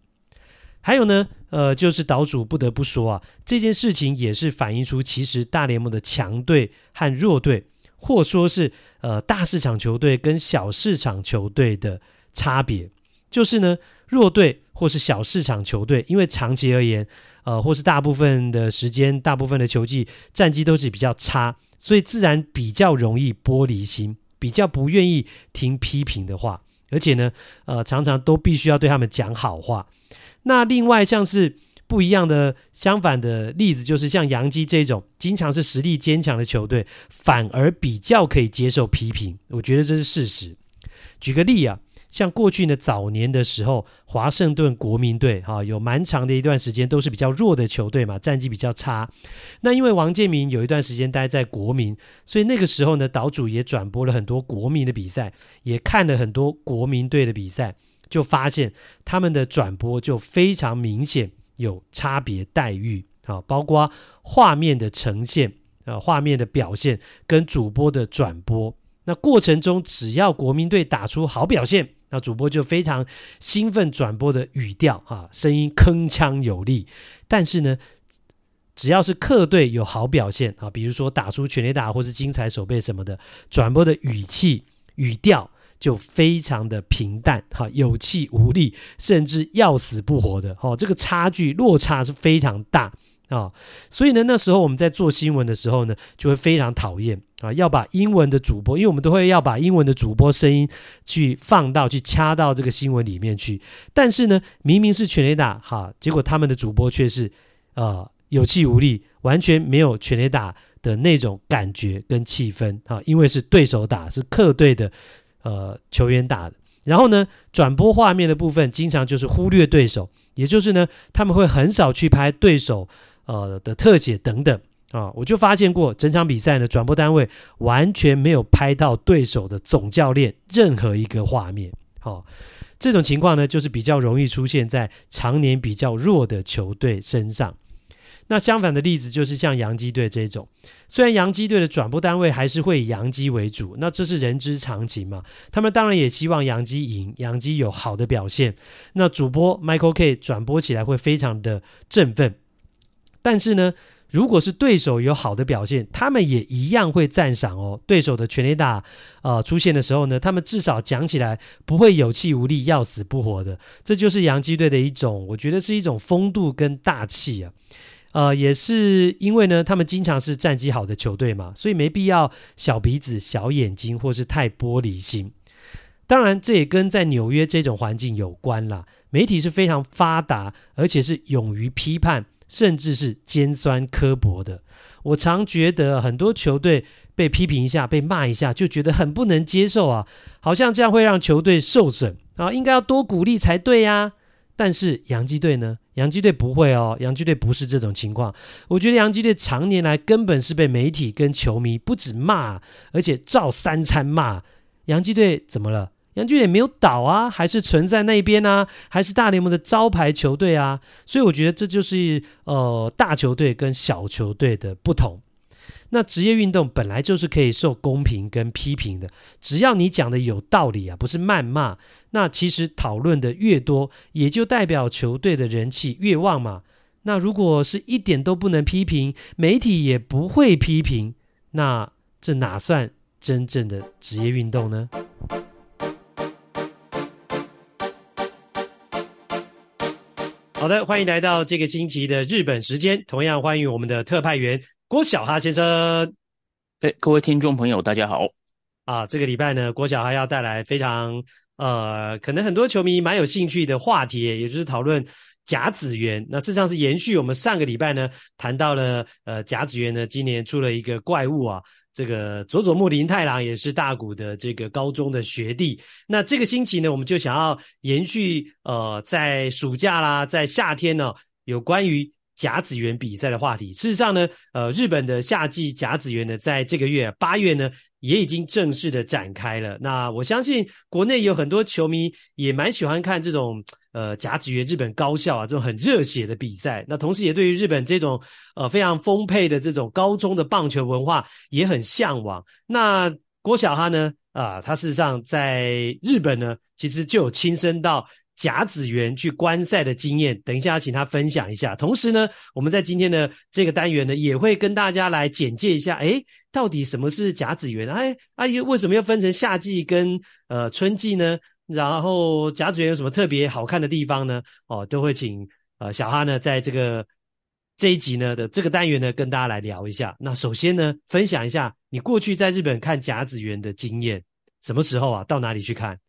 还有呢，呃，就是岛主不得不说啊，这件事情也是反映出其实大联盟的强队和弱队。或说是呃大市场球队跟小市场球队的差别，就是呢弱队或是小市场球队，因为长期而言，呃或是大部分的时间、大部分的球季战绩都是比较差，所以自然比较容易玻璃心，比较不愿意听批评的话，而且呢呃常常都必须要对他们讲好话。那另外像是。不一样的，相反的例子就是像洋基这种经常是实力坚强的球队，反而比较可以接受批评。我觉得这是事实。举个例啊，像过去呢早年的时候，华盛顿国民队哈、有蛮长的一段时间都是比较弱的球队嘛，战绩比较差。那因为王建民有一段时间待在国民，所以那个时候呢，岛主也转播了很多国民的比赛，也看了很多国民队的比赛，就发现他们的转播就非常明显有差别待遇啊，包括画面的呈现啊，画面的表现跟主播的转播。那过程中，只要国民队打出好表现，那主播就非常兴奋转播的语调，哈，声音铿锵有力。但是呢，只要是客队有好表现啊，比如说打出全垒打或是精彩守备什么的，转播的语气语调就非常的平淡，哈，有气无力，甚至要死不活的，哈，这个差距落差是非常大。啊、所以呢，那时候我们在做新闻的时候呢，就会非常讨厌啊，要把英文的主播，因为我们都会要把英文的主播声音去放到、去掐到这个新闻里面去。但是呢，明明是全垒打，哈，结果他们的主播却是呃有气无力，完全没有全垒打的那种感觉跟气氛啊，因为是对手打，是客队的呃球员打的。然后呢，转播画面的部分经常就是忽略对手，也就是呢，他们会很少去拍对手。呃的特写等等啊，我就发现过整场比赛呢，转播单位完全没有拍到对手的总教练任何一个画面。好、这种情况呢，就是比较容易出现在常年比较弱的球队身上。那相反的例子就是像洋基队这种，虽然洋基队的转播单位还是会以洋基为主，那这是人之常情嘛。他们当然也希望洋基赢，洋基有好的表现。那主播 Michael K 转播起来会非常的振奋。但是呢，如果是对手有好的表现，他们也一样会赞赏哦。对手的全垒打，呃，出现的时候呢，他们至少讲起来不会有气无力、要死不活的。这就是洋基队的一种，我觉得是一种风度跟大气啊。呃，也是因为呢，他们经常是战绩好的球队嘛，所以没必要小鼻子、小眼睛或是太玻璃心。当然，这也跟在纽约这种环境有关啦。媒体是非常发达，而且是勇于批判。甚至是尖酸刻薄的，我常觉得很多球队被批评一下、被骂一下，就觉得很不能接受啊，好像这样会让球队受损啊，应该要多鼓励才对呀。但是洋基队呢？洋基队不会哦，洋基队不是这种情况。我觉得洋基队常年来根本是被媒体跟球迷不止骂，而且照三餐骂。洋基队怎么了？洋基队没有倒啊，还是存在那边啊，还是大联盟的招牌球队啊，所以我觉得这就是呃大球队跟小球队的不同。那职业运动本来就是可以受公平跟批评的，只要你讲的有道理啊，不是谩骂，那其实讨论的越多，也就代表球队的人气越旺嘛。那如果是一点都不能批评，媒体也不会批评，那这哪算真正的职业运动呢？好的，欢迎来到这个星期的日本时间。同样欢迎我们的特派员郭小哈先生。
对，各位听众朋友，大家好。
啊，这个礼拜呢，郭小哈要带来非常呃，可能很多球迷蛮有兴趣的话题，也就是讨论甲子园。那事实上是延续我们上个礼拜呢谈到了呃甲子园呢，今年出了一个怪物啊。这个佐佐木林太郎也是大谷的这个高中的学弟。那这个星期呢，我们就想要延续呃，在暑假啦，在夏天呢，有关于甲子园比赛的话题。事实上呢，呃，日本的夏季甲子园呢，在这个月八月呢，也已经正式的展开了。那我相信国内有很多球迷也蛮喜欢看这种。呃，甲子园日本高校啊，这种很热血的比赛，那同时也对于日本这种呃非常丰沛的这种高中的棒球文化也很向往。那郭小哈呢，啊，他事实上在日本呢，其实就有亲身到甲子园去观赛的经验。等一下要请他分享一下。同时呢，我们在今天的这个单元呢，也会跟大家来简介一下，诶，到底什么是甲子园？哎，阿姨为什么要分成夏季跟呃春季呢？然后甲子园有什么特别好看的地方呢？哦，都会请呃小哈呢，在这个这一集呢的这个单元呢，跟大家来聊一下。那首先呢，分享一下你过去在日本看甲子园的经验，什么时候啊？到哪里去看？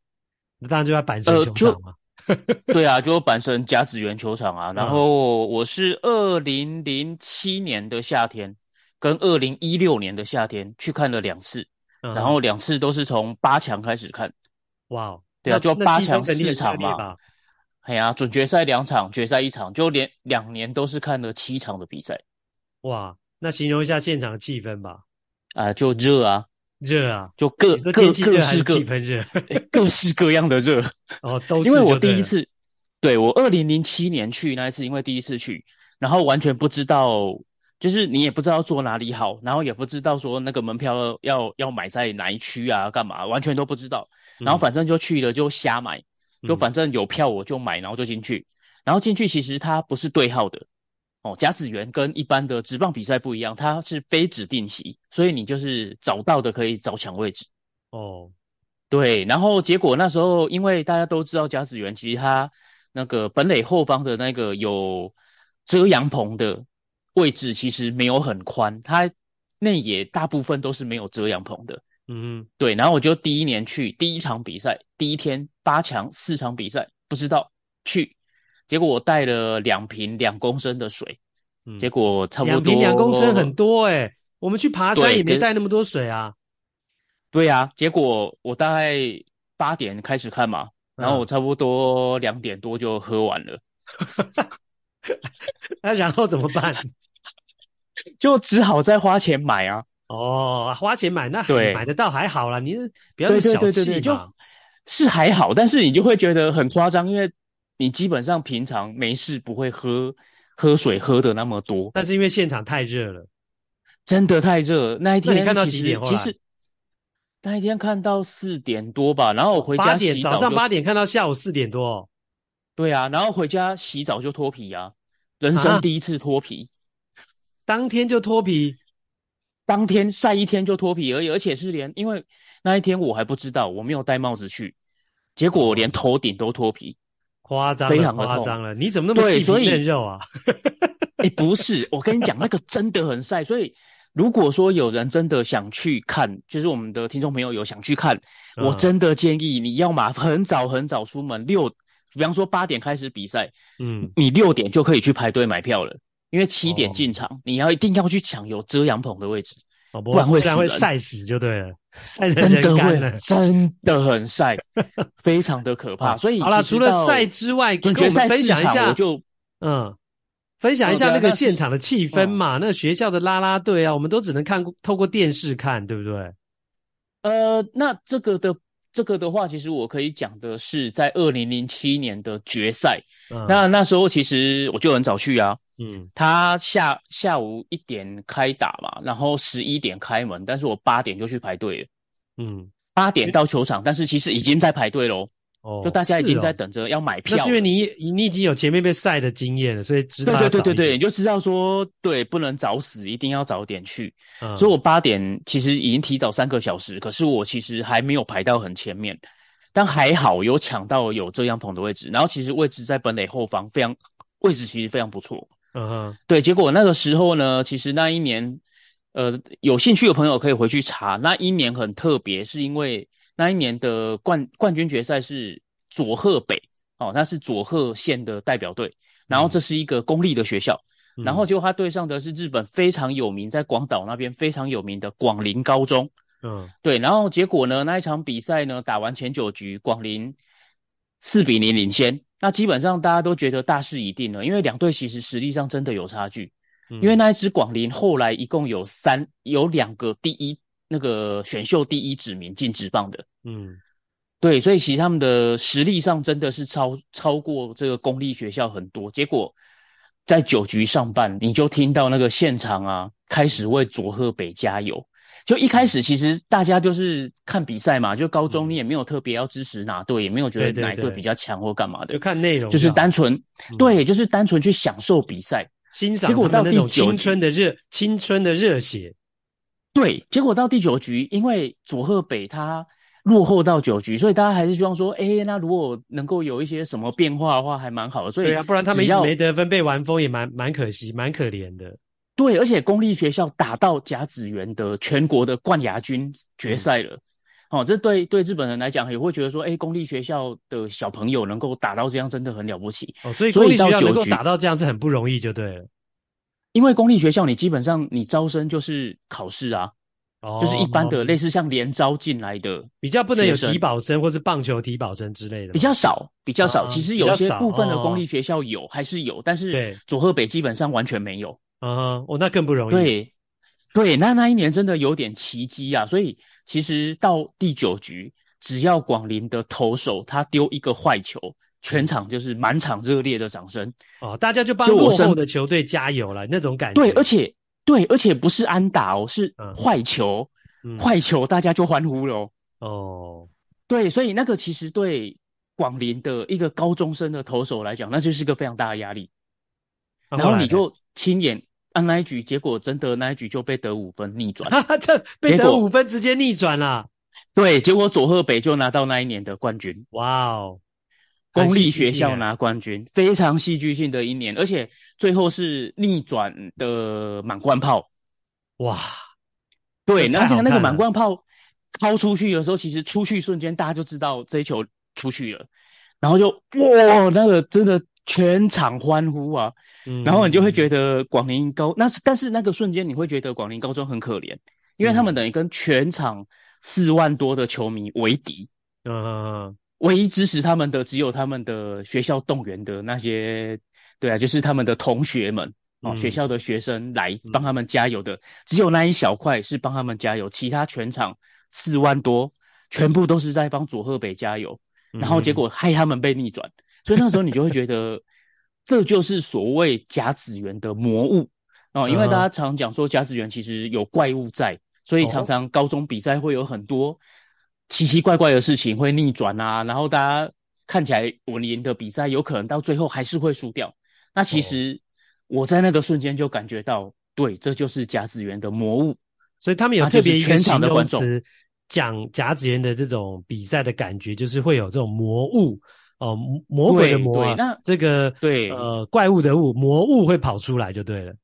那当然就在板神球场嘛。
呃、对啊，就阪神甲子园球场啊。然后我是二零零七年的夏天跟二零一六年的夏天去看了两次，然后两次都是从八强开始看。
哇哦！
对啊，就八强
四
四场嘛。哎呀，准决赛两场，决赛一场，就连两年都是看了七场的比赛。
哇，那形容一下现场的气氛吧。
啊、呃，就热啊，
热啊，
就各各各式各
气氛热，
各式各样的热。
哦，都是。
因为我第一次，对，我二零零七年去那一次，因为第一次去，然后完全不知道，就是你也不知道坐哪里好，然后也不知道说那个门票要要买在哪一区啊，干嘛，完全都不知道。然后反正就去了，就瞎买。嗯就反正有票我就买，然后就进去，然后进去其实它不是对号的哦。甲子园跟一般的职棒比赛不一样，它是非指定席，所以你就是找到的可以早抢位置哦。对，然后结果那时候因为大家都知道甲子园其实它那个本垒后方的那个有遮阳棚的位置其实没有很宽，它内野大部分都是没有遮阳棚的。嗯，对，然后我就第一年去第一场比赛，第一天八强四场比赛，不知道去，结果我带了两瓶两公升的水，嗯，结果差不多两
瓶两公升很多诶、欸，我们去爬山也没带那么多水啊。
对呀，结果我大概八点开始看嘛，然后我差不多两点多就喝完了。
那然后怎么办？
就只好再花钱买啊。
哦，花钱买那对买得到还好啦，你不要那么小气嘛。对对对对对，
就是还好，但是你就会觉得很夸张，因为你基本上平常没事不会喝喝水喝的那么多。
但是因为现场太热了，
真的太热。那一天
你看到几点？
其实那一天看到四点多吧，然后我回家洗澡，
早上八点看到下午四点多。
对啊，然后回家洗澡就脱皮啊，人生第一次脱皮，
啊、当天就脱皮。
当天晒一天就脱皮而已，而且是连，因为那一天我还不知道，我没有戴帽子去，结果我连头顶都脱皮，
夸张，非常夸张了。你怎么那么细皮嫩肉啊？
哎、欸，不是，我跟你讲，那个真的很晒。所以如果说有人真的想去看，就是我们的听众朋友有想去看，嗯、我真的建议你要嘛很早很早出门，六，比方说八点开始比赛，嗯，你六点就可以去排队买票了。因为七点进场，哦，你要一定要去抢有遮阳棚的位置，
哦，不，
不然会死，
会晒死就对了，晒
真的会，真的很晒，非常的可怕。所以
好了，除了晒之外，跟我们分享一下，我就嗯，分享一下那个现场的气氛嘛，哦。那个学校的啦啦队啊，我们都只能看透过电视看，对不对？
呃，那这个的。这个的话，其实我可以讲的是，在二零零七年的决赛，嗯，那那时候其实我就很早去啊，嗯，他下下午一点开打嘛，然后十一点开门，但是我八点就去排队了，嗯，八点到球场，但是其实已经在排队喽。哦，就大家已经在等着要买票。
那是因为你你已经有前面被晒的经验了，所以知道。
对对对对对，你就知道说，对，不能早死，一定要早点去。嗯，所以我八点其实已经提早三个小时，可是我其实还没有排到很前面，但还好有抢到有遮阳棚的位置。然后其实位置在本垒后方，非常位置其实非常不错。嗯哼，对，结果那个时候呢，其实那一年，呃，有兴趣的朋友可以回去查，那一年很特别，是因为。那一年的冠冠军决赛是佐贺北哦，那是佐贺县的代表队，然后这是一个公立的学校，嗯、然后就他对上的是日本非常有名，在广岛那边非常有名的广陵高中，嗯，对，然后结果呢，那一场比赛呢，打完前九局，广陵四比零领先，那基本上大家都觉得大势已定了，因为两队其实实力上真的有差距，嗯、因为那一支广陵后来一共有三有两个第一。那个选秀第一指名进职棒的，嗯，对，所以其实他们的实力上真的是超超过这个公立学校很多。结果在九局上半，你就听到那个现场啊，开始为佐贺北加油。就一开始其实大家就是看比赛嘛，就高中你也没有特别要支持哪队，也没有觉得哪一队比较强或干嘛的，
就看内容，
就是单纯，对，就是单纯去享受比赛，
欣赏。结果到第九青春的热，青春的热血。
对，结果到第九局，因为佐贺北他落后到九局，所以大家还是希望说，哎，那如果能够有一些什么变化的话，还蛮好的。所以
对啊，不然他们一直没得分，被完封也蛮蛮可惜，蛮可怜的。
对，而且公立学校打到甲子园的全国的冠亚军决赛了，嗯、哦，这对对日本人来讲也会觉得说，哎，公立学校的小朋友能够打到这样，真的很了不起。
哦，所以公立学校能够打到这样是很不容易，就对了。
因为公立学校，你基本上你招生就是考试啊，哦，就是一般的类似像联招进来的，
比较不能有体保生或是棒球体保生之类的，
比较少，比较少。其实有些部分的公立学校有，还是有，但是佐贺北基本上完全没有。
啊，哦，那更不容易。
对，对，那那一年真的有点奇迹啊！所以其实到第九局，只要广陵的投手他丢一个坏球，全场就是满场热烈的掌声
哦，大家就帮落后的球队加油了，那种感觉。
对，而且。对，而且不是安打哦，是坏球，嗯、坏球大家就欢呼了哦。
哦，
对，所以那个其实对广陵的一个高中生的投手来讲，那就是个非常大的压力。啊、然后你就亲眼按那一局，结果真的那一局就被得五分逆转，
哈哈，这被得五分直接逆转了。
对，结果佐贺北就拿到那一年的冠军。
哇哦！
公立学校拿冠军，非常戏剧性的一年，而且最后是逆转的满贯炮，
哇！
对，然后这个那个满贯炮抛出去的时候，其实出去瞬间大家就知道这一球出去了，然后就哇，那个真的全场欢呼啊！嗯、然后你就会觉得广陵高，那是但是那个瞬间你会觉得广陵高中很可怜，因为他们等于跟全场四万多的球迷为敌，
嗯。嗯
唯一支持他们的只有他们的学校动员的那些，对啊，就是他们的同学们哦，学校的学生来帮他们加油的，只有那一小块是帮他们加油，其他全场四万多全部都是在帮佐贺北加油，然后结果害他们被逆转，所以那时候你就会觉得这就是所谓甲子园的魔物。哦，因为大家常讲说甲子园其实有怪物在，所以常常高中比赛会有很多。奇奇怪怪的事情会逆转啊，然后大家看起来稳赢的比赛，有可能到最后还是会输掉。那其实我在那个瞬间就感觉到，对，这就是甲子园的魔物。
所以他们有特别全场的观众讲甲子园的这种比赛的感觉，就是会有这种魔物哦，魔鬼的魔啊，那这个对呃怪物的物，魔物会跑出来就对了。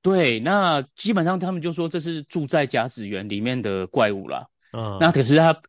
对，那基本上他们就说这是住在甲子园里面的怪物啦。
嗯，
那可是他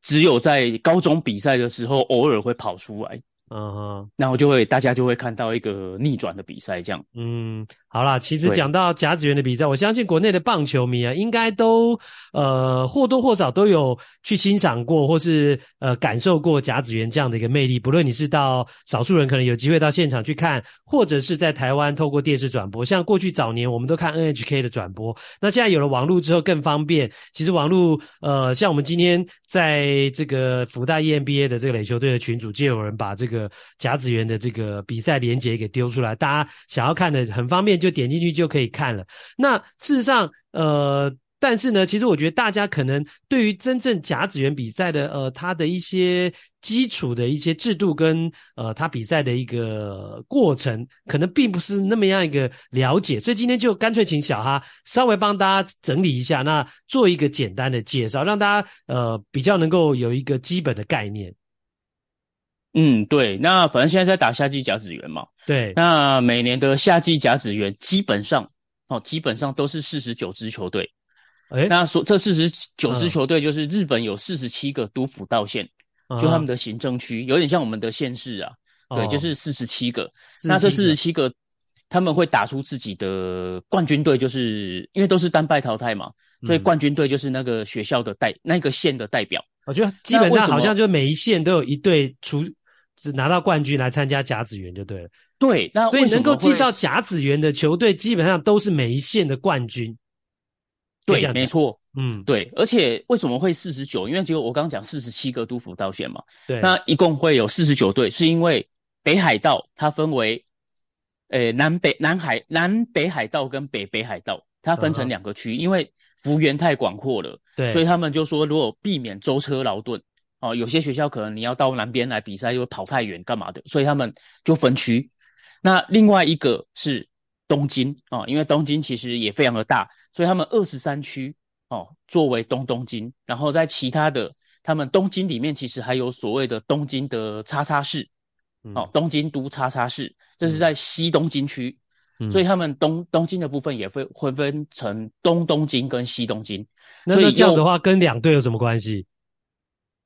只有在高中比赛的时候偶尔会跑出来，
嗯哼，
然后就会大家就会看到一个逆转的比赛这样。
嗯，好啦，其实讲到甲子园的比赛，我相信国内的棒球迷啊，应该都呃或多或少都有去欣赏过，或是呃感受过甲子园这样的一个魅力。不论你是到少数人可能有机会到现场去看，或者是在台湾透过电视转播，像过去早年我们都看 NHK 的转播，那现在有了网络之后更方便。其实网络呃，像我们今天在这个福大 EMBA 的这个垒球队的群组，就有人把这个甲子园的这个比赛连接给丢出来，大家想要看的很方便。就点进去就可以看了。那事实上，呃，但是呢，其实我觉得大家可能对于真正甲子园比赛的，呃，它的一些基础的一些制度跟呃，它比赛的一个过程，可能并不是那么样一个了解。所以今天就干脆请小哈稍微帮大家整理一下，那做一个简单的介绍，让大家呃比较能够有一个基本的概念。
嗯，对，那反正现在在打夏季甲子园嘛，
对，
那每年的夏季甲子园基本上，哦，基本上都是四十九支球队，诶？那说这四十九支球队就是日本有四十七个都府道县，嗯、就他们的行政区，有点像我们的县市啊，嗯、对，就是四十七个，那这四十七个他们会打出自己的冠军队，就是因为都是单败淘汰嘛，所以冠军队就是那个学校的代，那个县的代表，
我觉得基本上好像就每一县都有一队出。是拿到冠军来参加甲子园就对了。
对，那
所以能够进到甲子园的球队，基本上都是每一线的冠军。
对，没错。
嗯，
对。而且为什么会四十九？因为结果我刚刚讲四十七个都府道县嘛。
对。
那一共会有四十九队，是因为北海道它分为，呃，南北南海南北海道跟北北海道，它分成两个区，嗯、因为幅员太广阔了。
对。
所以他们就说，如果避免舟车劳顿。哦，有些学校可能你要到南边来比赛，又跑太远干嘛的，所以他们就分区。那另外一个是东京哦，因为东京其实也非常的大，所以他们二十三区哦作为东东京，然后在其他的他们东京里面其实还有所谓的东京的叉叉市，哦，东京都叉叉市，这是在西东京区，嗯、所以他们东东京的部分也会会分成东东京跟西东京。
那那这样的话跟两队有什么关系？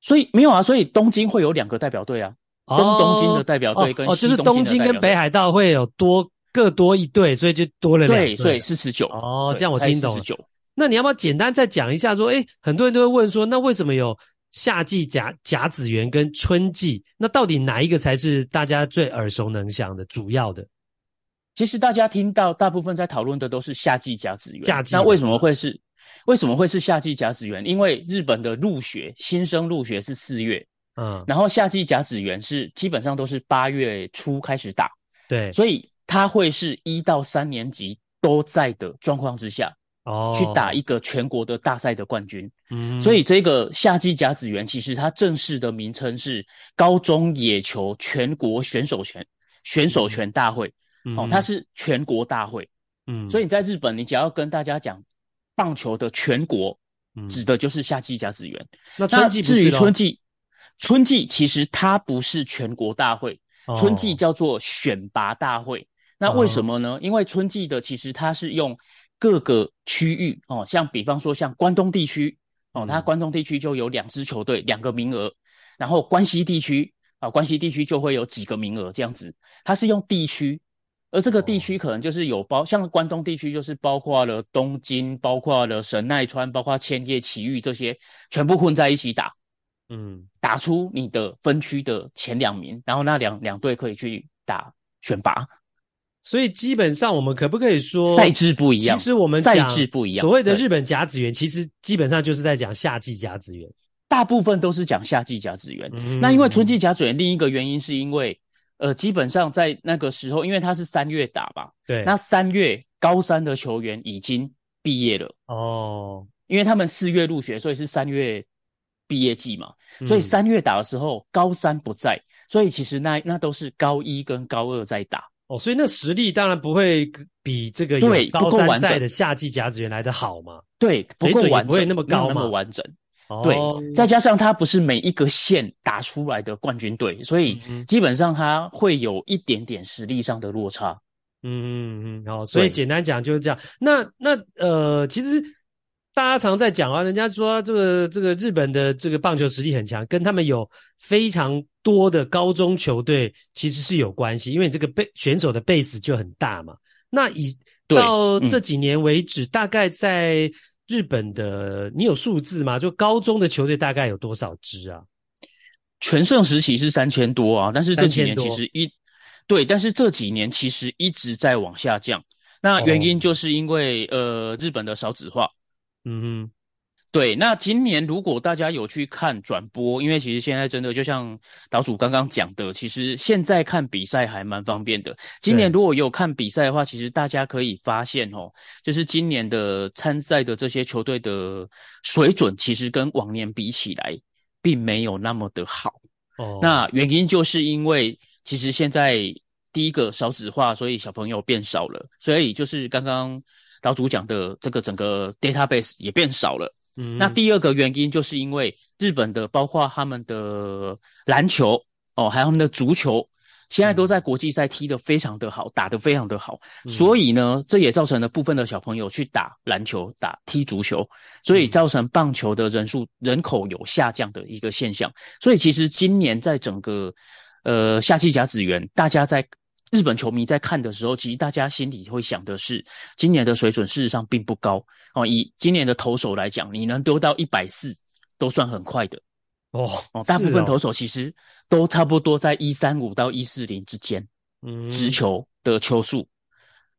所以没有啊，所以东京会有两个代表队啊，东东京的代表队跟。哦，就是东京跟
北海道会有多各多一队，所以就多了两队。
对，所以四十九。
哦，这样我听懂了。
四十九。
那你要不要简单再讲一下？说，诶，很多人都会问说，那为什么有夏季甲甲子园跟春季？那到底哪一个才是大家最耳熟能详的主要的？
其实大家听到大部分在讨论的都是夏季甲子园。
夏季，
那为什么会是为什么会是夏季甲子园？因为日本的入学新生入学是四月，嗯，然后夏季甲子园是基本上都是八月初开始打，
对，
所以他会是一到三年级都在的状况之下。哦，去打一个全国的大赛的冠军，嗯，所以这个夏季甲子园其实它正式的名称是高中野球全国选手权选手权大会，嗯，哦，它是全国大会，嗯，所以你在日本，你只要跟大家讲棒球的全国，嗯，指的就是夏季甲子园。
那春季，
至于春季，春季其实它不是全国大会，春季叫做选拔大会。那为什么呢？因为春季的其实它是用。各个区域哦，像比方说像关东地区哦，它关东地区就有两支球队两个名额，然后关西地区啊，关西地区就会有几个名额这样子。它是用地区，而这个地区可能就是有包，像关东地区就是包括了东京，包括了神奈川，包括千叶、埼玉这些，全部混在一起打，嗯，打出你的分区的前两名，然后那两两队可以去打选拔。
所以基本上，我们可不可以说
赛制不一样？
其实我们
赛制不一样。
所谓的日本甲子园，其实基本上就是在讲夏季甲子园，
大部分都是讲夏季甲子园。嗯、那因为春季甲子园，另一个原因是因为，呃，基本上在那个时候，因为他是三月打吧，
对，
那三月高三的球员已经毕业了哦，因为他们四月入学，所以是三月毕业季嘛，所以三月打的时候、嗯、高三不在，所以其实那那都是高一跟高二在打。
哦，所以那实力当然不会比这个有高三在的夏季甲子园来的好嘛？
对，不够完整，
不会那么高嘛，
那么完整。哦、对，再加上他不是每一个县打出来的冠军队，所以基本上他会有一点点实力上的落差。
嗯嗯嗯，好，所以简单讲就是这样。那那呃，其实。大家常在讲啊，人家说这个这个日本的这个棒球实力很强，跟他们有非常多的高中球队其实是有关系，因为这个贝选手的 base 就很大嘛。那以到这几年为止，嗯、大概在日本的，你有数字吗？就高中的球队大概有多少支啊？
全盛时期是三千多啊，但是这几年其实一对，但是这几年其实一直在往下降。那原因就是因为、哦、呃日本的少子化。嗯哼，对，那今年如果大家有去看转播，因为其实现在真的就像岛主刚刚讲的，其实现在看比赛还蛮方便的。今年如果有看比赛的话，其实大家可以发现哦，就是今年的参赛的这些球队的水准，其实跟往年比起来，并没有那么的好。哦，那原因就是因为其实现在第一个少子化，所以小朋友变少了，所以就是刚刚。岛主讲的这个整个 database 也变少了。嗯，那第二个原因就是因为日本的包括他们的篮球哦，还有他们的足球，现在都在国际赛踢得非常的好，打得非常的好。所以呢，这也造成了部分的小朋友去打篮球、打踢足球，所以造成棒球的人数人口有下降的一个现象。所以其实今年在整个呃夏季甲子园，大家在。日本球迷在看的时候，其实大家心里会想的是，今年的水准事实上并不高哦。以今年的投手来讲，你能丢到一百四都算很快的哦哦。大部分投手其实都差不多在一三五到一四零之间，嗯，直球的球速。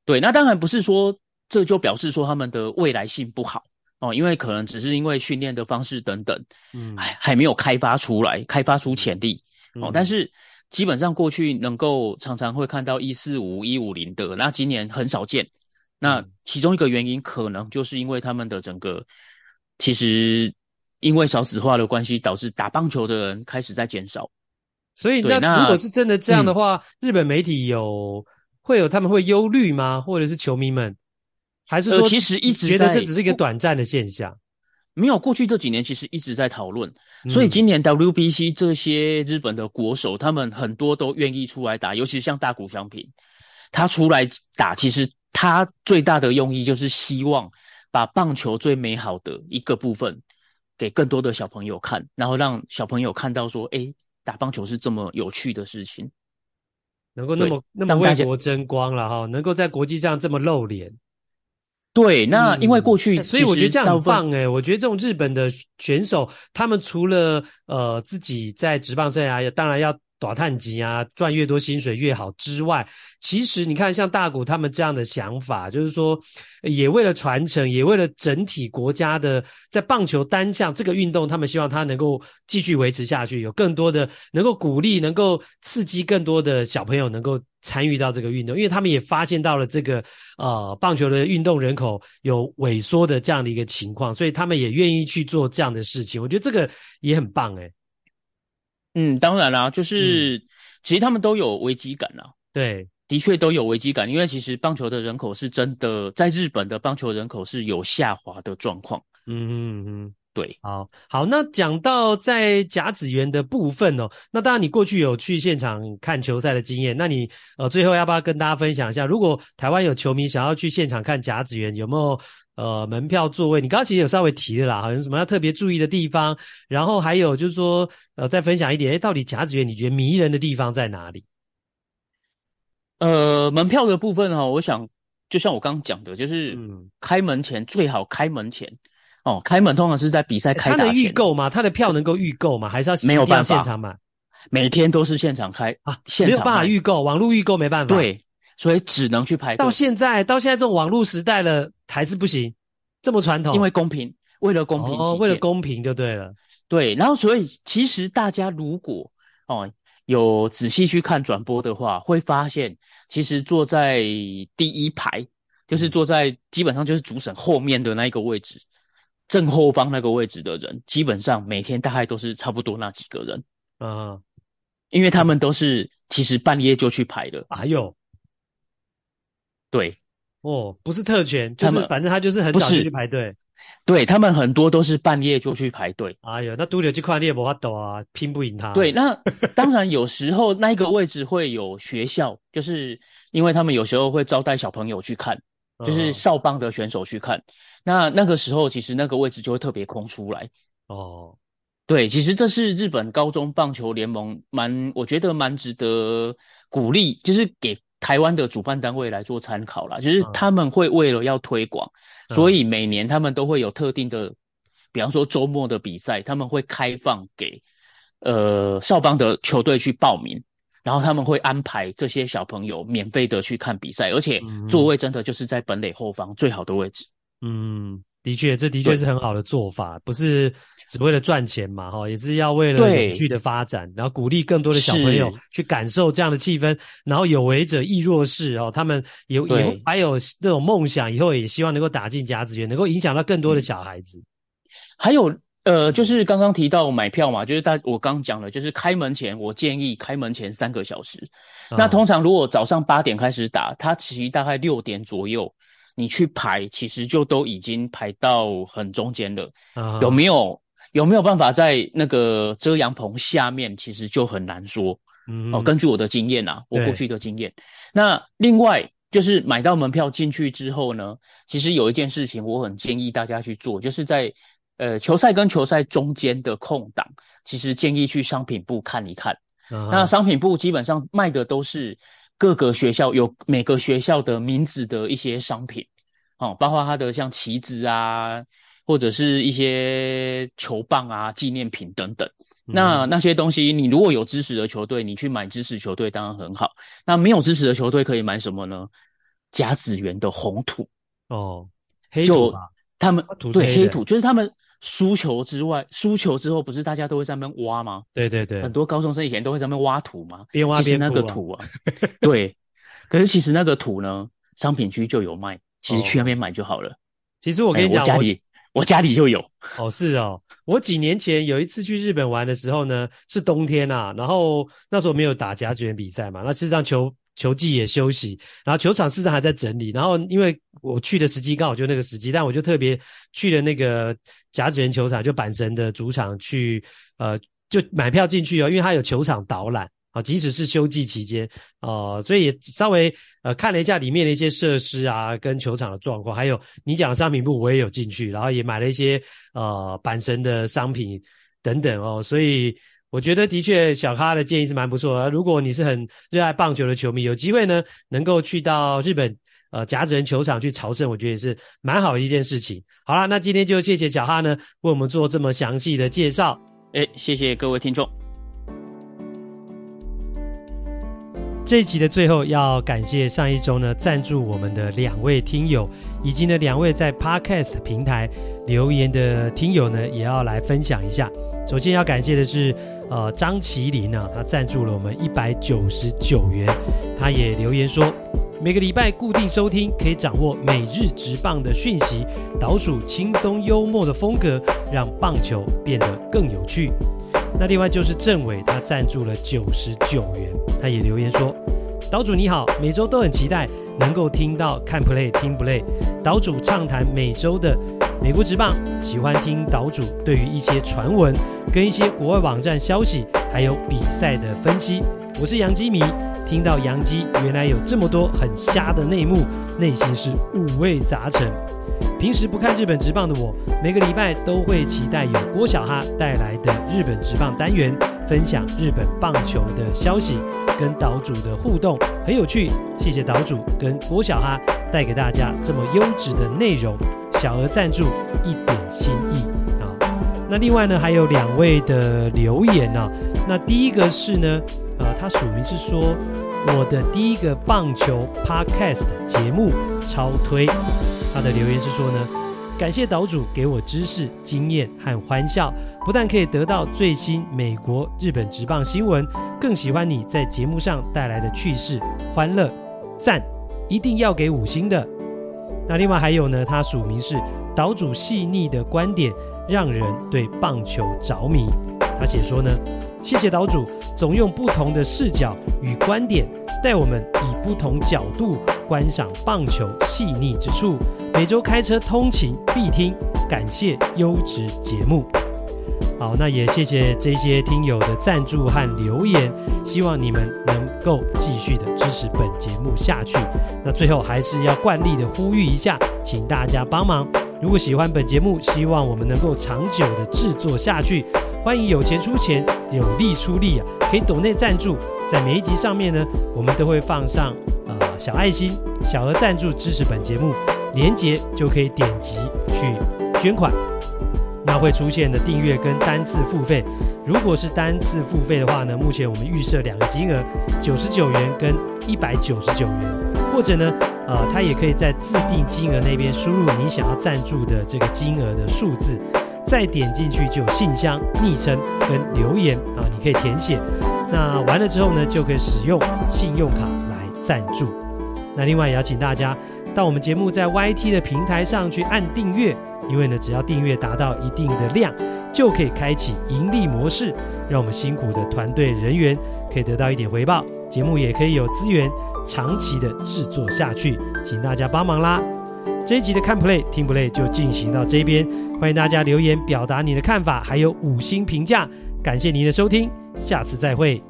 对，那当然不是说这就表示说他们的未来性不好哦，因为可能只是因为训练的方式等等，嗯，还还没有开发出来，开发出潜力哦，但是。基本上过去能够常常会看到一四五一五零的，那今年很少见。那其中一个原因可能就是因为他们的整个，其实因为少子化的关系，导致打棒球的人开始在减少。
所以那，那如果是真的这样的话，嗯、日本媒体有会有他们会忧虑吗？或者是球迷们，还是说
其实一直
觉得这只是一个短暂的现象？
没有，过去这几年其实一直在讨论，所以今年 WBC 这些日本的国手，他们很多都愿意出来打，尤其是像大谷翔平，他出来打，其实他最大的用意就是希望把棒球最美好的一个部分给更多的小朋友看，然后让小朋友看到说，哎，打棒球是这么有趣的事情，
能够那么那么为国争光了哈，能够在国际上这么露脸。
对，那因为过去、
嗯，所以我觉得这样很棒诶。我觉得这种日本的选手，他们除了呃自己在职棒生涯，当然要。打探级啊，赚越多薪水越好之外，其实你看像大谷他们这样的想法，就是说也为了传承，也为了整体国家的在棒球单项这个运动，他们希望它能够继续维持下去，有更多的能够鼓励，能够刺激更多的小朋友能够参与到这个运动，因为他们也发现到了这个呃棒球的运动人口有萎缩的这样的一个情况，所以他们也愿意去做这样的事情。我觉得这个也很棒诶。
嗯，当然啦，就是、嗯、其实他们都有危机感啦。
对，
的确都有危机感，因为其实棒球的人口是真的，在日本的棒球人口是有下滑的状况。
嗯嗯嗯，
对，
好，好，那讲到在甲子园的部分哦，那当然你过去有去现场看球赛的经验，那你呃最后要不要跟大家分享一下，如果台湾有球迷想要去现场看甲子园，有没有？呃，门票座位，你刚刚其实有稍微提的啦，好像什么要特别注意的地方，然后还有就是说，呃，再分享一点，诶，到底甲子园你觉得迷人的地方在哪里？
呃，门票的部分哈，我想就像我刚刚讲的，就是开门前、嗯、最好开门前哦，开门通常是在比赛开打前。他能
预购吗？他的票能够预购吗？还是要没有办法现场买？
每天都是现场开啊，现场
没有办法预购，网络预购没办法。
对。所以只能去排队。
到现在，到现在这种网络时代了，还是不行，这么传统。
因为公平，为了公平，
哦，为了公平就对了。
对，然后所以其实大家如果哦有仔细去看转播的话，会发现其实坐在第一排，就是坐在基本上就是主审后面的那一个位置，正后方那个位置的人，基本上每天大概都是差不多那几个人。
嗯，
因为他们都是其实半夜就去排的。
哎呦。
对，
哦，不是特权，就是反正他就是很早就去排队。
对，他们很多都是半夜就去排队。
哎呦，那独立去看你也没法斗啊，拼不赢他。
对，那 当然有时候那个位置会有学校，就是因为他们有时候会招待小朋友去看，就是少棒的选手去看。哦、那那个时候其实那个位置就会特别空出来。
哦，
对，其实这是日本高中棒球联盟蛮，我觉得蛮值得鼓励，就是给。台湾的主办单位来做参考啦，就是他们会为了要推广，嗯，所以每年他们都会有特定的，比方说周末的比赛，他们会开放给呃少棒的球队去报名，然后他们会安排这些小朋友免费的去看比赛，而且座位真的就是在本垒后方最好的位置。
嗯，的确，这的确是很好的做法，不是。只为了赚钱嘛，哈，也是要为了永续的发展，然后鼓励更多的小朋友去感受这样的气氛，然后有为者亦若是哦，他们有有还有这种梦想，以后也希望能够打进甲子园，能够影响到更多的小孩子。
还有呃，就是刚刚提到买票嘛，就是大我刚讲了，就是开门前，我建议开门前三个小时。嗯。那通常如果早上八点开始打，它其实大概六点左右你去排，其实就都已经排到很中间了。嗯。有没有？有没有办法在那个遮阳棚下面？其实就很难说。嗯，哦，根据我的经验啊，我过去的经验。那另外就是买到门票进去之后呢，其实有一件事情我很建议大家去做，就是在呃球赛跟球赛中间的空档，其实建议去商品部看一看。嗯。那商品部基本上卖的都是各个学校有每个学校的名字的一些商品，哦，包括它的像旗子啊。或者是一些球棒啊、纪念品等等，那那些东西，你如果有支持的球队，你去买支持球队当然很好。那没有支持的球队可以买什么呢？甲子园的红土
哦，黑土
就他们对黑土，就是他们输球之外，输球之后不是大家都会在那边挖吗？
对对对，
很多高中生以前都会在那边挖土吗，
边挖边、啊、
那个土啊，对，可是其实那个土呢，商品区就有卖，其实去那边买就好了。哦、
其实我跟你讲，
我家里。我家里就有
哦，是哦。我几年前有一次去日本玩的时候呢，是冬天啊，然后那时候没有打甲子园比赛嘛，那事实上球球季也休息，然后球场事实上还在整理，然后因为我去的时机刚好就那个时机，但我就特别去了那个甲子园球场，就阪神的主场去，呃，就买票进去哦，因为它有球场导览。啊，即使是休季期间，呃，所以也稍微呃看了一下里面的一些设施啊，跟球场的状况，还有你讲的商品部，我也有进去，然后也买了一些呃阪神的商品等等哦，所以我觉得的确小咖的建议是蛮不错的。如果你是很热爱棒球的球迷，有机会呢，能够去到日本呃甲子园球场去朝圣，我觉得也是蛮好的一件事情。好啦，那今天就谢谢小哈呢为我们做这么详细的介绍。
哎，谢谢各位听众。
这一集的最后要感谢上一周呢赞助我们的两位听友，以及呢两位在 Podcast 平台留言的听友呢，也要来分享一下。首先要感谢的是呃张麒麟呢，他赞助了我们一百九十九元，他也留言说，每个礼拜固定收听，可以掌握每日直棒的讯息，岛主轻松幽默的风格，让棒球变得更有趣。那另外就是政委，他赞助了九十九元，他也留言说：“岛主你好，每周都很期待能够听到看 play 听 play，岛主畅谈每周的美国职棒，喜欢听岛主对于一些传闻跟一些国外网站消息还有比赛的分析。我是杨基迷，听到杨基原来有这么多很瞎的内幕，内心是五味杂陈。”平时不看日本职棒的我，每个礼拜都会期待有郭小哈带来的日本职棒单元，分享日本棒球的消息，跟岛主的互动很有趣。谢谢岛主跟郭小哈带给大家这么优质的内容，小额赞助一点心意啊。那另外呢，还有两位的留言呢、啊。那第一个是呢，呃，他署名是说我的第一个棒球 Podcast 节目超推。他的留言是说呢，感谢岛主给我知识、经验和欢笑，不但可以得到最新美国、日本职棒新闻，更喜欢你在节目上带来的趣事、欢乐，赞，一定要给五星的。那另外还有呢，他署名是岛主细腻的观点，让人对棒球着迷。他写说呢，谢谢岛主，总用不同的视角与观点，带我们以不同角度观赏棒球细腻之处。每周开车通勤必听，感谢优质节目。好，那也谢谢这些听友的赞助和留言，希望你们能够继续的支持本节目下去。那最后还是要惯例的呼吁一下，请大家帮忙。如果喜欢本节目，希望我们能够长久的制作下去，欢迎有钱出钱，有力出力啊，可以抖内赞助。在每一集上面呢，我们都会放上呃小爱心，小额赞助支持本节目。连结就可以点击去捐款，那会出现的订阅跟单次付费。如果是单次付费的话呢，目前我们预设两个金额，九十九元跟一百九十九元。或者呢，呃，他也可以在自定金额那边输入你想要赞助的这个金额的数字，再点进去就有信箱、昵称跟留言啊，你可以填写。那完了之后呢，就可以使用信用卡来赞助。那另外也要请大家。到我们节目在 YT 的平台上去按订阅，因为呢，只要订阅达到一定的量，就可以开启盈利模式，让我们辛苦的团队人员可以得到一点回报，节目也可以有资源长期的制作下去，请大家帮忙啦！这一集的看 play 听 play 就进行到这边，欢迎大家留言表达你的看法，还有五星评价，感谢您的收听，下次再会。